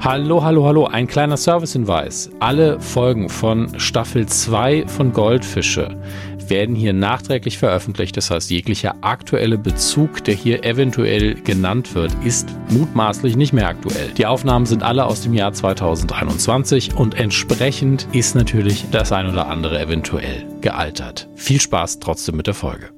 Hallo, hallo, hallo. Ein kleiner Servicehinweis. Alle Folgen von Staffel 2 von Goldfische werden hier nachträglich veröffentlicht. Das heißt, jeglicher aktuelle Bezug, der hier eventuell genannt wird, ist mutmaßlich nicht mehr aktuell. Die Aufnahmen sind alle aus dem Jahr 2021 und entsprechend ist natürlich das ein oder andere eventuell gealtert. Viel Spaß trotzdem mit der Folge.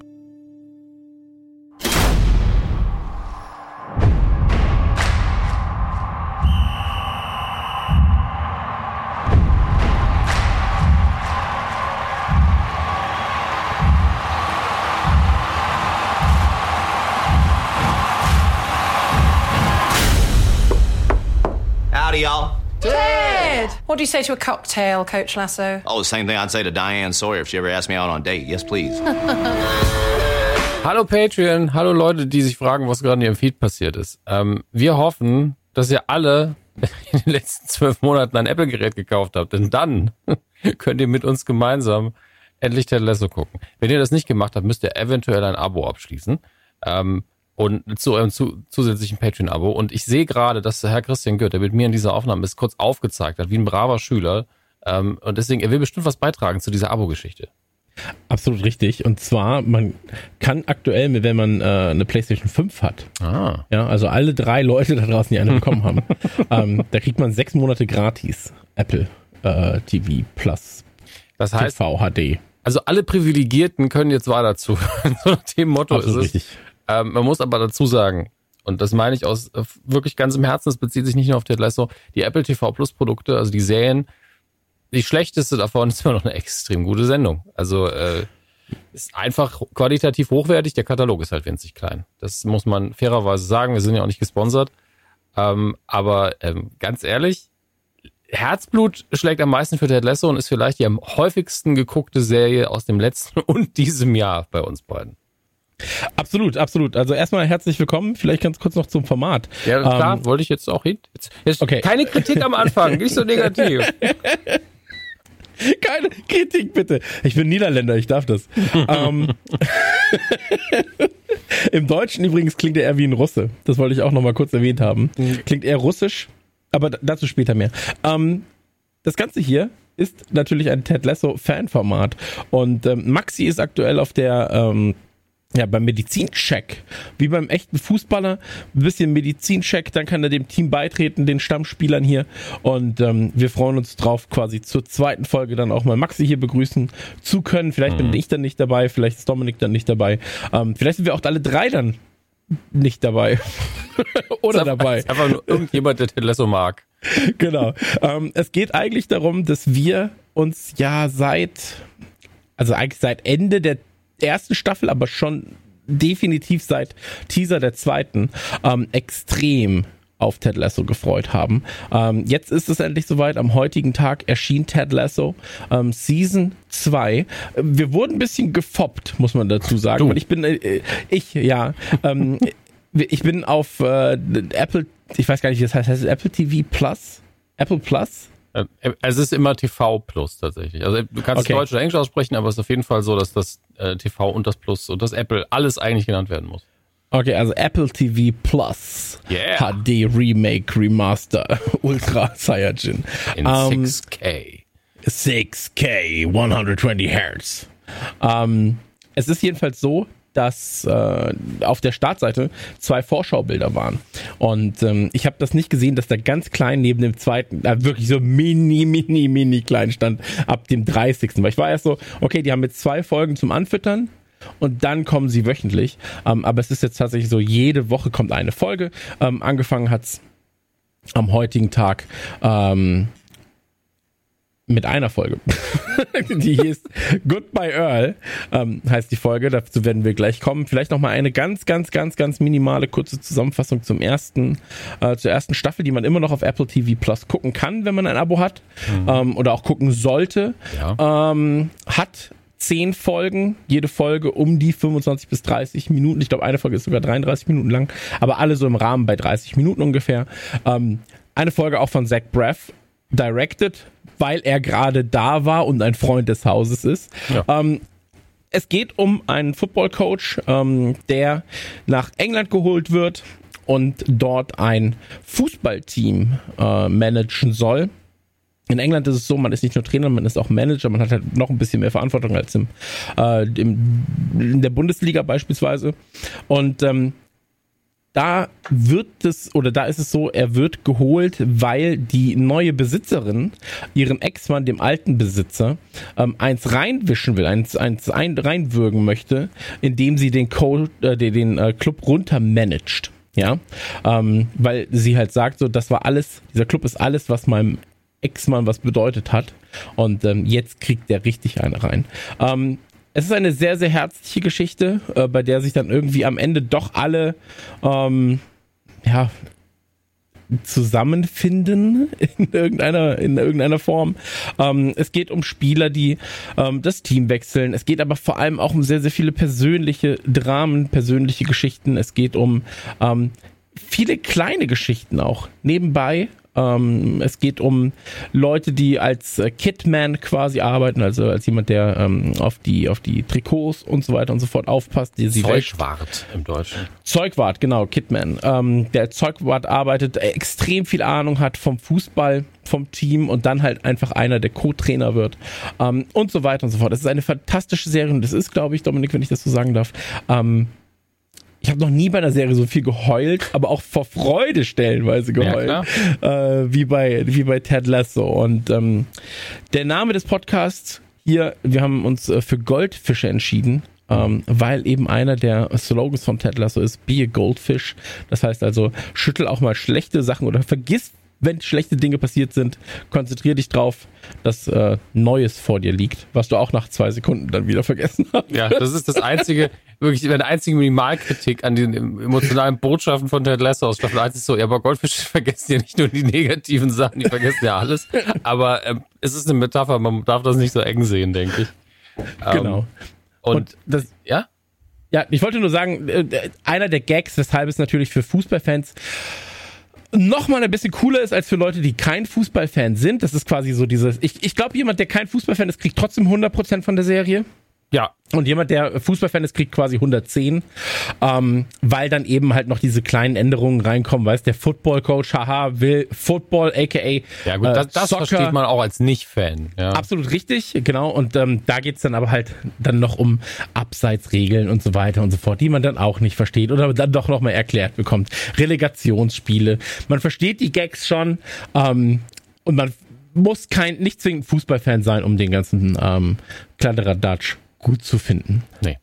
What do you say to a cocktail, Coach Lasso? Oh, the same thing I'd say to Diane Sawyer if she ever asked me out on a date. Yes, please. Hallo Patreon, hallo Leute, die sich fragen, was gerade in ihrem Feed passiert ist. Ähm, wir hoffen, dass ihr alle in den letzten zwölf Monaten ein Apple-Gerät gekauft habt, denn dann könnt ihr mit uns gemeinsam endlich Ted Lasso gucken. Wenn ihr das nicht gemacht habt, müsst ihr eventuell ein Abo abschließen. Ähm, und zu eurem zu, zusätzlichen Patreon-Abo. Und ich sehe gerade, dass Herr Christian Goeth, der mit mir in dieser Aufnahme ist, kurz aufgezeigt hat, wie ein braver Schüler. Ähm, und deswegen, er will bestimmt was beitragen zu dieser Abo-Geschichte. Absolut richtig. Und zwar, man kann aktuell, wenn man äh, eine PlayStation 5 hat, Ah. ja, also alle drei Leute da draußen, die eine bekommen haben, ähm, da kriegt man sechs Monate gratis Apple äh, TV Plus Das heißt, TV HD. also alle Privilegierten können jetzt weiter zu. so nach dem Motto Absolut ist es. richtig. Ähm, man muss aber dazu sagen, und das meine ich aus äh, wirklich ganzem Herzen, das bezieht sich nicht nur auf Ted Lasso, die Apple TV Plus Produkte, also die Serien, die schlechteste davon ist immer noch eine extrem gute Sendung. Also äh, ist einfach qualitativ hochwertig, der Katalog ist halt winzig klein. Das muss man fairerweise sagen, wir sind ja auch nicht gesponsert. Ähm, aber ähm, ganz ehrlich, Herzblut schlägt am meisten für Ted Lasso und ist vielleicht die am häufigsten geguckte Serie aus dem letzten und diesem Jahr bei uns beiden. Absolut, absolut. Also erstmal herzlich willkommen. Vielleicht ganz kurz noch zum Format. Ja, klar, Ähm, wollte ich jetzt auch hin. Jetzt, jetzt Okay. Keine Kritik am Anfang, nicht so negativ. Keine Kritik, bitte. Ich bin Niederländer, ich darf das. ähm, Im Deutschen übrigens klingt er eher wie ein Russe. Das wollte ich auch noch mal kurz erwähnt haben. Klingt eher russisch, aber dazu später mehr. Ähm, das Ganze hier ist natürlich ein Ted Lasso Fanformat und ähm, Maxi ist aktuell auf der ähm, ja, beim Medizincheck, wie beim echten Fußballer, ein bisschen Medizincheck, dann kann er dem Team beitreten, den Stammspielern hier. Und ähm, wir freuen uns drauf, quasi zur zweiten Folge dann auch mal Maxi hier begrüßen zu können. Vielleicht bin ich dann nicht dabei, vielleicht ist Dominik dann nicht dabei. Ähm, vielleicht sind wir auch alle drei dann nicht dabei. Oder dabei. Ist Einfach nur irgendjemand, der Ted Lasso mag. genau. Ähm, es geht eigentlich darum, dass wir uns ja seit, also eigentlich seit Ende der ersten Staffel, aber schon definitiv seit Teaser der zweiten, ähm, extrem auf Ted Lasso gefreut haben. Ähm, jetzt ist es endlich soweit. Am heutigen Tag erschien Ted Lasso ähm, Season 2. Wir wurden ein bisschen gefoppt, muss man dazu sagen. Ich bin, äh, ich, ja, ähm, ich bin auf äh, Apple, ich weiß gar nicht, wie das heißt, heißt es Apple TV Plus? Apple Plus? Äh, Es ist immer TV Plus tatsächlich. Also du kannst Okay. Deutsch oder Englisch aussprechen, aber es ist auf jeden Fall so, dass das äh, TV und das Plus und das Apple alles eigentlich genannt werden muss. Okay, also Apple TV Plus. Yeah. HD Remake Remaster Ultra Saiyajin. In Ähm, 6K. 6K 120 Hertz. Ähm, es ist jedenfalls so, dass äh, auf der Startseite zwei Vorschaubilder waren. Und ähm, ich habe das nicht gesehen, dass da ganz klein neben dem zweiten, da wirklich so mini, mini, mini klein stand, ab dem 30. Weil ich war erst so, okay, die haben jetzt zwei Folgen zum Anfüttern. Und dann kommen sie wöchentlich. Ähm, aber es ist jetzt tatsächlich so, jede Woche kommt eine Folge. Ähm, angefangen hat's am heutigen Tag ähm, mit einer Folge. die hieß Goodbye Earl, ähm, heißt die Folge. Dazu werden wir gleich kommen. Vielleicht noch mal eine ganz, ganz, ganz, ganz minimale kurze Zusammenfassung zum ersten, äh, zur ersten Staffel, die man immer noch auf Apple TV Plus gucken kann, wenn man ein Abo hat ähm, oder auch gucken sollte. Ja. Ähm, hat zehn Folgen, jede Folge um die 25 bis 30 Minuten. Ich glaube, eine Folge ist sogar 33 Minuten lang, aber alle so im Rahmen bei 30 Minuten ungefähr. Ähm, eine Folge auch von Zach Braff, directed, weil er gerade da war und ein Freund des Hauses ist. Ja. Ähm, es geht um einen Football-Coach, ähm, der nach England geholt wird und dort ein Fußballteam äh, managen soll. In England ist es so, man ist nicht nur Trainer, man ist auch Manager, man hat halt noch ein bisschen mehr Verantwortung als im, äh, im in der Bundesliga beispielsweise. Und ähm, da wird es oder da ist es so, er wird geholt, weil die neue Besitzerin ihrem Ex-Mann, dem alten Besitzer, ähm, eins reinwischen will, eins, eins ein, reinwürgen möchte, indem sie den, Co äh, den, den äh, Club runtermanagt. Ja, ähm, weil sie halt sagt, so, das war alles, dieser Club ist alles, was meinem Ex-Mann was bedeutet hat. Und ähm, jetzt kriegt der richtig eine rein. Ähm, es ist eine sehr, sehr herzliche Geschichte, äh, bei der sich dann irgendwie am Ende doch alle ähm, ja, zusammenfinden in irgendeiner, in irgendeiner Form. Ähm, es geht um Spieler, die ähm, das Team wechseln. Es geht aber vor allem auch um sehr, sehr viele persönliche Dramen, persönliche Geschichten. Es geht um ähm, viele kleine Geschichten auch nebenbei. Ähm, es geht um Leute, die als äh, Kitman quasi arbeiten, also als jemand, der ähm, auf die auf die Trikots und so weiter und so fort aufpasst. Die sie Zeugwart im Deutschen. Zeugwart, genau, Kitman. Ähm, der Zeugwart arbeitet, äh, extrem viel Ahnung hat vom Fußball, vom Team und dann halt einfach einer, der Co-Trainer wird ähm, und so weiter und so fort. Es ist eine fantastische Serie und das ist, glaube ich, Dominik, wenn ich das so sagen darf, ähm, ich habe noch nie bei einer Serie so viel geheult, aber auch vor Freude stellenweise geheult, ja, äh, wie bei wie bei Ted Lasso. Und ähm, der Name des Podcasts hier, wir haben uns äh, für Goldfische entschieden, ähm, weil eben einer der Slogans von Ted Lasso ist Be a Goldfish. Das heißt also, schüttel auch mal schlechte Sachen oder vergiss wenn schlechte Dinge passiert sind, konzentrier dich drauf, dass äh, Neues vor dir liegt, was du auch nach zwei Sekunden dann wieder vergessen hast. Ja, das ist das einzige, wirklich eine einzige Minimalkritik an den emotionalen Botschaften von Ted Lasso aus Staffel 1 ist so, ja, aber Goldfische vergessen ja nicht nur die negativen Sachen, die vergessen ja alles. Aber ähm, es ist eine Metapher, man darf das nicht so eng sehen, denke ich. Genau. Ähm, und, und das, ja? Ja, ich wollte nur sagen, äh, einer der Gags, weshalb es natürlich für Fußballfans nochmal ein bisschen cooler ist als für Leute, die kein Fußballfan sind. Das ist quasi so dieses, ich, ich glaube, jemand, der kein Fußballfan ist, kriegt trotzdem 100% von der Serie. Ja. Und jemand, der Fußballfan ist, kriegt quasi 110, ähm, weil dann eben halt noch diese kleinen Änderungen reinkommen. Weißt der Football-Coach, haha, will Football, aka Ja gut, das, das Soccer. versteht man auch als Nicht-Fan. Ja. Absolut richtig, genau. Und ähm, da geht's dann aber halt dann noch um Abseitsregeln und so weiter und so fort, die man dann auch nicht versteht oder dann doch nochmal erklärt bekommt. Relegationsspiele. Man versteht die Gags schon ähm, und man muss kein, nicht zwingend Fußballfan sein, um den ganzen ähm, Kladderadatsch gut zu finden. Nee.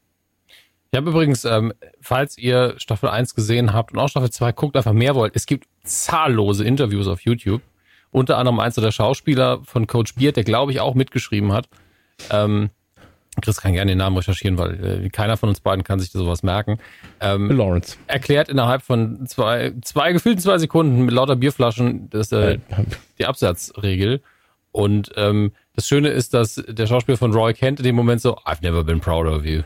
Ich habe übrigens, ähm, falls ihr Staffel 1 gesehen habt und auch Staffel 2 guckt, einfach mehr wollt, es gibt zahllose Interviews auf YouTube. Unter anderem eins der Schauspieler von Coach Beard, der glaube ich auch mitgeschrieben hat. Ähm, Chris kann gerne den Namen recherchieren, weil äh, keiner von uns beiden kann sich sowas merken. Ähm, Lawrence. Erklärt innerhalb von zwei, zwei gefühlten zwei Sekunden mit lauter Bierflaschen das, äh, die Absatzregel. Und ähm, das Schöne ist, dass der Schauspieler von Roy Kent in dem Moment so, I've never been prouder of you.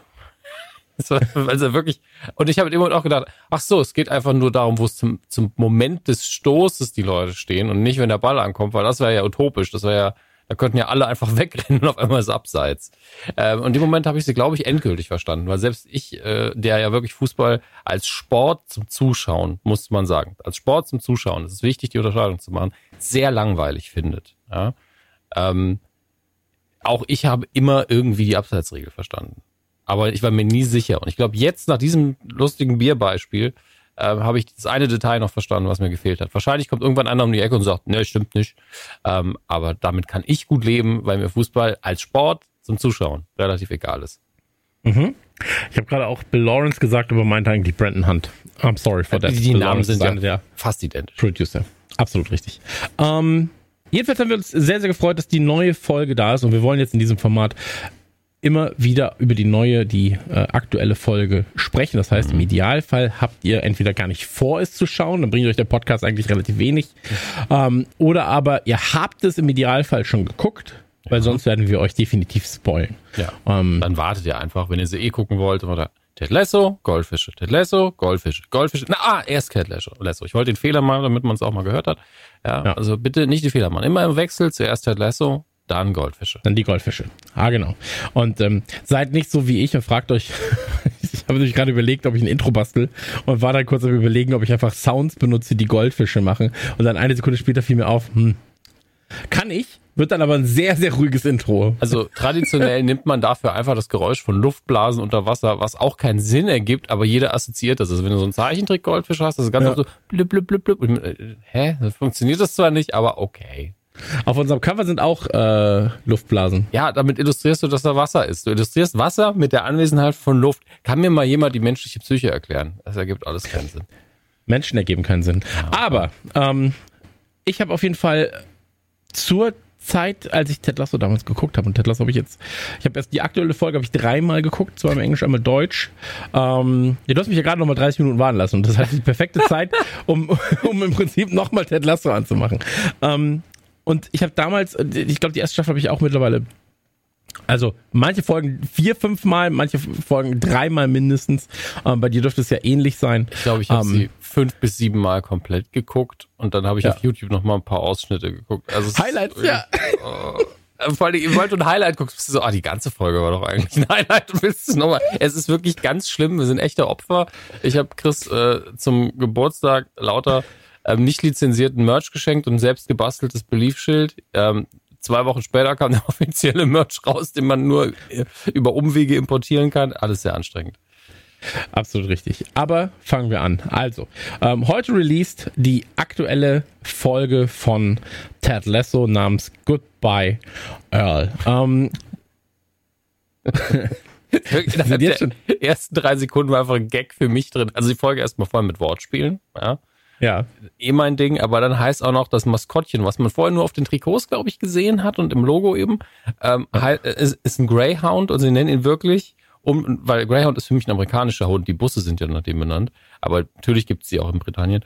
also wirklich, und ich habe Moment auch gedacht, ach so, es geht einfach nur darum, wo es zum, zum Moment des Stoßes die Leute stehen und nicht, wenn der Ball ankommt, weil das wäre ja utopisch, das wäre ja, da könnten ja alle einfach wegrennen und auf einmal ist Abseits. Ähm, und dem Moment habe ich sie, glaube ich, endgültig verstanden, weil selbst ich, äh, der ja wirklich Fußball als Sport zum Zuschauen, muss man sagen, als Sport zum Zuschauen, es ist wichtig, die Unterscheidung zu machen, sehr langweilig findet. Ja? Ähm, auch ich habe immer irgendwie die Abseitsregel verstanden. Aber ich war mir nie sicher. Und ich glaube, jetzt nach diesem lustigen Bierbeispiel äh, habe ich das eine Detail noch verstanden, was mir gefehlt hat. Wahrscheinlich kommt irgendwann einer um die Ecke und sagt, ne, stimmt nicht. Ähm, aber damit kann ich gut leben, weil mir Fußball als Sport zum Zuschauen relativ egal ist. Mhm. Ich habe gerade auch Bill Lawrence gesagt, aber meinte eigentlich Brandon Hunt. I'm sorry for that. Die, die Namen sind ja fast identisch. Producer. Absolut richtig. Ähm, Jedenfalls haben wir uns sehr, sehr gefreut, dass die neue Folge da ist und wir wollen jetzt in diesem Format immer wieder über die neue, die äh, aktuelle Folge sprechen. Das heißt, im Idealfall habt ihr entweder gar nicht vor, es zu schauen, dann bringt euch der Podcast eigentlich relativ wenig. Ähm, oder aber ihr habt es im Idealfall schon geguckt, weil ja. sonst werden wir euch definitiv spoilen. Ja. Ähm, dann wartet ihr einfach, wenn ihr sie eh gucken wollt oder Ted Lasso, Goldfische, Ted Lasso, Goldfische, Goldfische. Na, ah, erst Ted Lasso. Ich wollte den Fehler machen, damit man es auch mal gehört hat. Ja, ja, also bitte nicht die Fehler machen. Immer im Wechsel, zuerst Ted Lasso, dann Goldfische. Dann die Goldfische. Ah, genau. Und ähm, seid nicht so wie ich und fragt euch, ich habe nämlich gerade überlegt, ob ich ein Intro bastel und war dann kurz am überlegen, ob ich einfach Sounds benutze, die Goldfische machen. Und dann eine Sekunde später fiel mir auf, hm, kann ich, wird dann aber ein sehr, sehr ruhiges Intro. Also traditionell nimmt man dafür einfach das Geräusch von Luftblasen unter Wasser, was auch keinen Sinn ergibt, aber jeder assoziiert das. Also wenn du so einen Zeichentrick-Goldfisch hast, das ist ganz Ja. so blub, blub, blub, blub. Und, äh, Hä? Das funktioniert das zwar nicht, aber okay. Auf unserem Cover sind auch äh, Luftblasen. Ja, damit illustrierst du, dass da Wasser ist. Du illustrierst Wasser mit der Anwesenheit von Luft. Kann mir mal jemand die menschliche Psyche erklären? Das ergibt alles keinen Sinn. Menschen ergeben keinen Sinn. Aber ähm, ich habe auf jeden Fall zur Zeit, als ich Ted Lasso damals geguckt habe, und Ted Lasso habe ich jetzt, ich habe erst die aktuelle Folge habe ich dreimal geguckt, zweimal Englisch, einmal Deutsch. Ähm, ja, du hast mich ja gerade nochmal 30 Minuten warten lassen und das heißt die perfekte Zeit, um, um im Prinzip nochmal Ted Lasso anzumachen. Ähm, und ich habe damals, ich glaube, die erste Staffel habe ich auch mittlerweile also manche Folgen vier, fünf Mal, manche Folgen dreimal mindestens. Ähm, bei dir dürfte es ja ähnlich sein. Ich glaube, ich habe Ähm, sie fünf bis sieben Mal komplett geguckt und dann habe ich Ja. auf YouTube noch mal ein paar Ausschnitte geguckt. Also Highlights, ist, ja. Äh, Vor allem, sobald du ein Highlight guckst, bist du so, ah, die ganze Folge war doch eigentlich ein Highlight und willst es nochmal. Es ist wirklich ganz schlimm, wir sind echte Opfer. Ich habe Chris äh, zum Geburtstag lauter ähm, nicht lizenzierten Merch geschenkt und ein selbst gebasteltes Beliefschild. Ähm, zwei Wochen später kam der offizielle Merch raus, den man nur äh, über Umwege importieren kann. Alles sehr anstrengend. Absolut richtig. Aber fangen wir an. Also, ähm, heute released die aktuelle Folge von Ted Lasso namens Goodbye Earl. Ähm, Innerhalb jetzt der ersten drei Sekunden war einfach ein Gag für mich drin. Also die Folge erstmal voll mit Wortspielen, ja. Ja, Eh mein Ding, aber dann heißt auch noch das Maskottchen, was man vorher nur auf den Trikots, glaube ich, gesehen hat und im Logo eben, ähm, äh, ist, ist ein Greyhound und sie nennen ihn wirklich, um, weil Greyhound ist für mich ein amerikanischer Hund, die Busse sind ja nach dem benannt, aber natürlich gibt es sie auch in Britannien.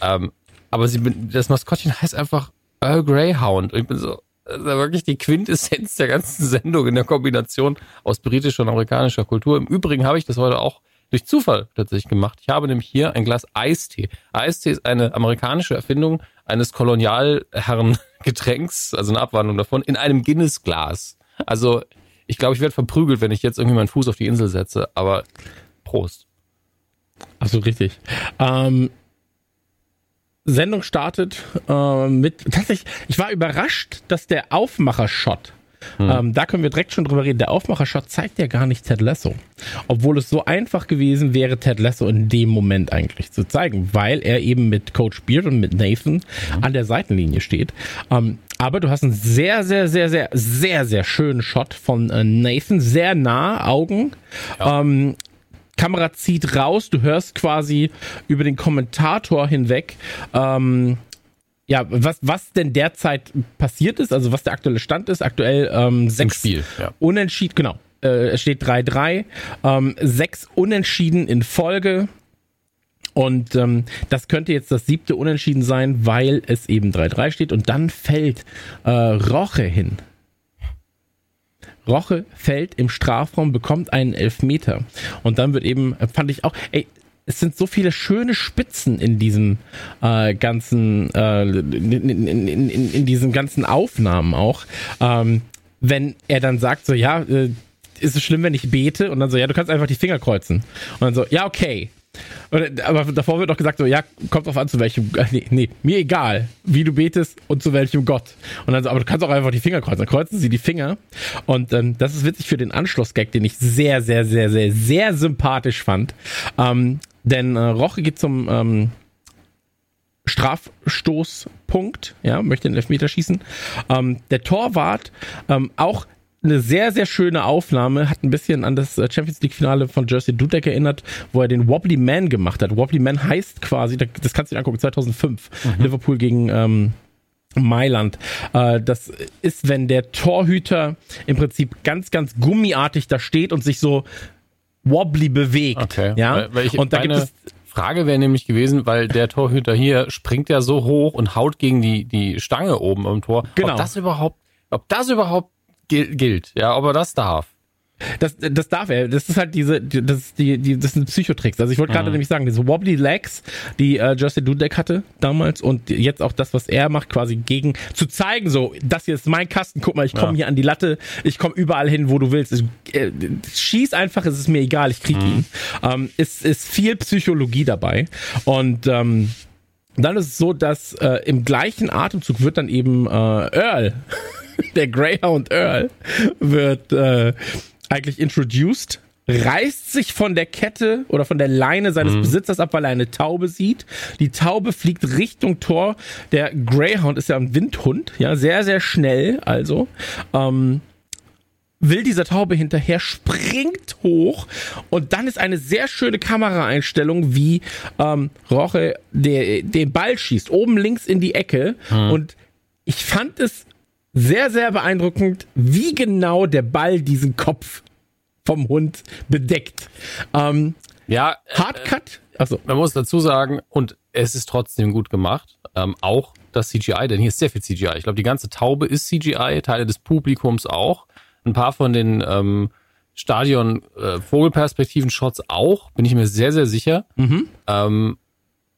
Ähm, aber sie, das Maskottchen heißt einfach Earl Greyhound. Und ich bin so, das ist ja wirklich die Quintessenz der ganzen Sendung in der Kombination aus britischer und amerikanischer Kultur. Im Übrigen habe ich das heute auch durch Zufall tatsächlich gemacht. Ich habe nämlich hier ein Glas Eistee. Eistee ist eine amerikanische Erfindung eines Kolonialherrengetränks, also eine Abwandlung davon, in einem Guinness-Glas. Also ich glaube, ich werde verprügelt, wenn ich jetzt irgendwie meinen Fuß auf die Insel setze, aber Prost. absolut richtig. Ähm, Sendung startet äh, mit, tatsächlich, ich war überrascht, dass der Aufmacher-Shot, ähm, da können wir direkt schon drüber reden, der Aufmacher-Shot zeigt ja gar nicht Ted Lasso. Obwohl es so einfach gewesen wäre, Ted Lasso in dem Moment eigentlich zu zeigen, weil er eben mit Coach Beard und mit Nathan an der Seitenlinie steht. Ähm, aber du hast einen sehr, sehr, sehr, sehr, sehr, sehr schönen Shot von äh, Nathan, sehr nah, Augen. Ähm, Kamera zieht raus, du hörst quasi über den Kommentator hinweg, ähm, ja, was, was denn derzeit passiert ist, also was der aktuelle Stand ist. Aktuell ähm, sechs Spiel, ja. Unentschieden, genau. Äh, es steht 3-3, ähm, sechs Unentschieden in Folge. Und ähm, das könnte jetzt das siebte Unentschieden sein, weil es eben 3-3 steht. Und dann fällt äh, Roche hin. Roche fällt im Strafraum, bekommt einen Elfmeter. Und dann wird eben, äh, fand ich auch, ey, es sind so viele schöne Spitzen in diesem äh, ganzen, äh, in, in, in, in, diesen ganzen Aufnahmen auch. Ähm, wenn er dann sagt, so, ja, äh, ist es schlimm, wenn ich bete? Und dann so, ja, du kannst einfach die Finger kreuzen. Und dann so, ja, okay. Und, aber davor wird doch gesagt, so, ja, kommt drauf an, zu welchem, nee, nee, mir egal, wie du betest und zu welchem Gott. Und dann so, aber du kannst auch einfach die Finger kreuzen. Dann kreuzen sie die Finger. Und ähm, das ist witzig für den Anschlussgag, den ich sehr, sehr, sehr, sehr, sehr sympathisch fand. Ähm, denn äh, Roche geht zum ähm, Strafstoßpunkt, ja, möchte den Elfmeter schießen. Ähm, der Torwart, ähm, auch eine sehr, sehr schöne Aufnahme, hat ein bisschen an das äh, Champions League Finale von Jersey Dudek erinnert, wo er den Wobbly Man gemacht hat. Wobbly Man heißt quasi, das kannst du dir angucken, 2005, Liverpool gegen ähm, Mailand. Äh, das ist, wenn der Torhüter im Prinzip ganz, ganz gummiartig da steht und sich so wobbly bewegt. Okay. Ja. Weil, weil ich, und da gibt es Frage wäre nämlich gewesen, weil der Torhüter hier springt ja so hoch und haut gegen die, die Stange oben am Tor. Genau. Ob das überhaupt, ob das überhaupt gil- gilt, ja, ob er das darf. Das, das darf er. Das ist halt diese, das ist die, die, das sind Psychotricks. Also ich wollte gerade Mhm. nämlich sagen, diese Wobbly Legs, die äh, Justin Dudek hatte damals und jetzt auch das, was er macht, quasi gegen zu zeigen, so, das hier ist mein Kasten, guck mal, ich komme Ja. hier an die Latte, ich komme überall hin, wo du willst. Ich, äh, schieß einfach, es ist mir egal, ich krieg ihn. Ähm, es ist viel Psychologie dabei. Und ähm, dann ist es so, dass äh, im gleichen Atemzug wird dann eben äh, Earl, der Greyhound Earl, wird äh, eigentlich introduced, reißt sich von der Kette oder von der Leine seines Besitzers ab, weil er eine Taube sieht. Die Taube fliegt Richtung Tor. Der Greyhound ist ja ein Windhund, ja, sehr, sehr schnell also. Ähm, will dieser Taube hinterher, springt hoch und dann ist eine sehr schöne Kameraeinstellung, wie ähm, Roche den Ball schießt, oben links in die Ecke und ich fand es sehr, sehr beeindruckend, wie genau der Ball diesen Kopf vom Hund bedeckt. Ähm, Ja, äh, Hardcut, also man muss dazu sagen, und es ist trotzdem gut gemacht, ähm, auch das CGI, denn hier ist sehr viel CGI. Ich glaube, die ganze Taube ist CGI, Teile des Publikums auch. Ein paar von den ähm, Stadion äh, auch, bin ich mir sehr, sehr sicher. Ähm,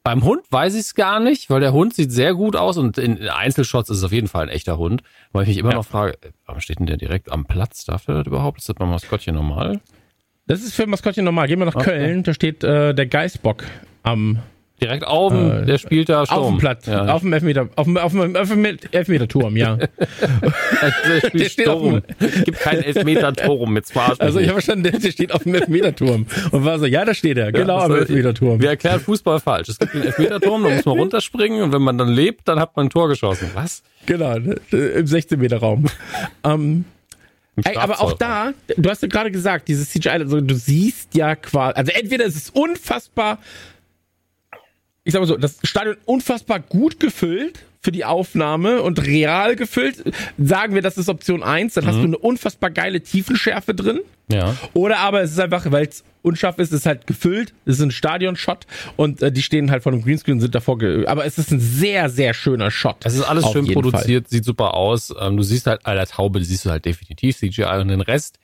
beim Hund weiß ich es gar nicht, weil der Hund sieht sehr gut aus und in in Einzelshots ist es auf jeden Fall ein echter Hund. Weil ich mich immer Ja. noch frage, äh, warum steht denn der direkt am Platz? Darf der das überhaupt? Ist das beim Maskottchen normal? das ist für Maskottchen normal. Gehen wir nach Köln, da steht äh, der Geißbock am Direkt oben, Äh, der spielt da Sturm. auf dem Platz, Ja. auf dem Elfmeter, auf dem, auf dem Elfmeterturm, ja. der spielt Der steht auf Sturm. Es gibt keinen Elfmeter-Turm mit Smash. Also ich habe verstanden, der der steht auf dem Elfmeterturm und war so, ja, da steht er, genau am also, Elfmeterturm. Wir erklären Fußball falsch. Es gibt einen Elfmeterturm, da muss man runterspringen und wenn man dann lebt, dann hat man ein Tor geschossen. Was? Genau, ne, im 16 Meter Raum. ähm, Im ey, aber auch da, du hast ja gerade gesagt, dieses CGI, also du siehst ja quasi, also entweder ist es unfassbar, ich sag mal so, das Stadion unfassbar gut gefüllt für die Aufnahme und real gefüllt. Sagen wir, das ist Option 1, dann hast du eine unfassbar geile Tiefenschärfe drin. Ja. Oder aber es ist einfach, weil es unscharf ist, es ist halt gefüllt, es ist ein Stadion-Shot und äh, die stehen halt vor dem Greenscreen, sind davor, aber es ist ein sehr, sehr schöner Shot. Es ist alles schön produziert, sieht super aus. Ähm, du siehst halt, Alter, Taube, siehst du halt definitiv CGI und den Rest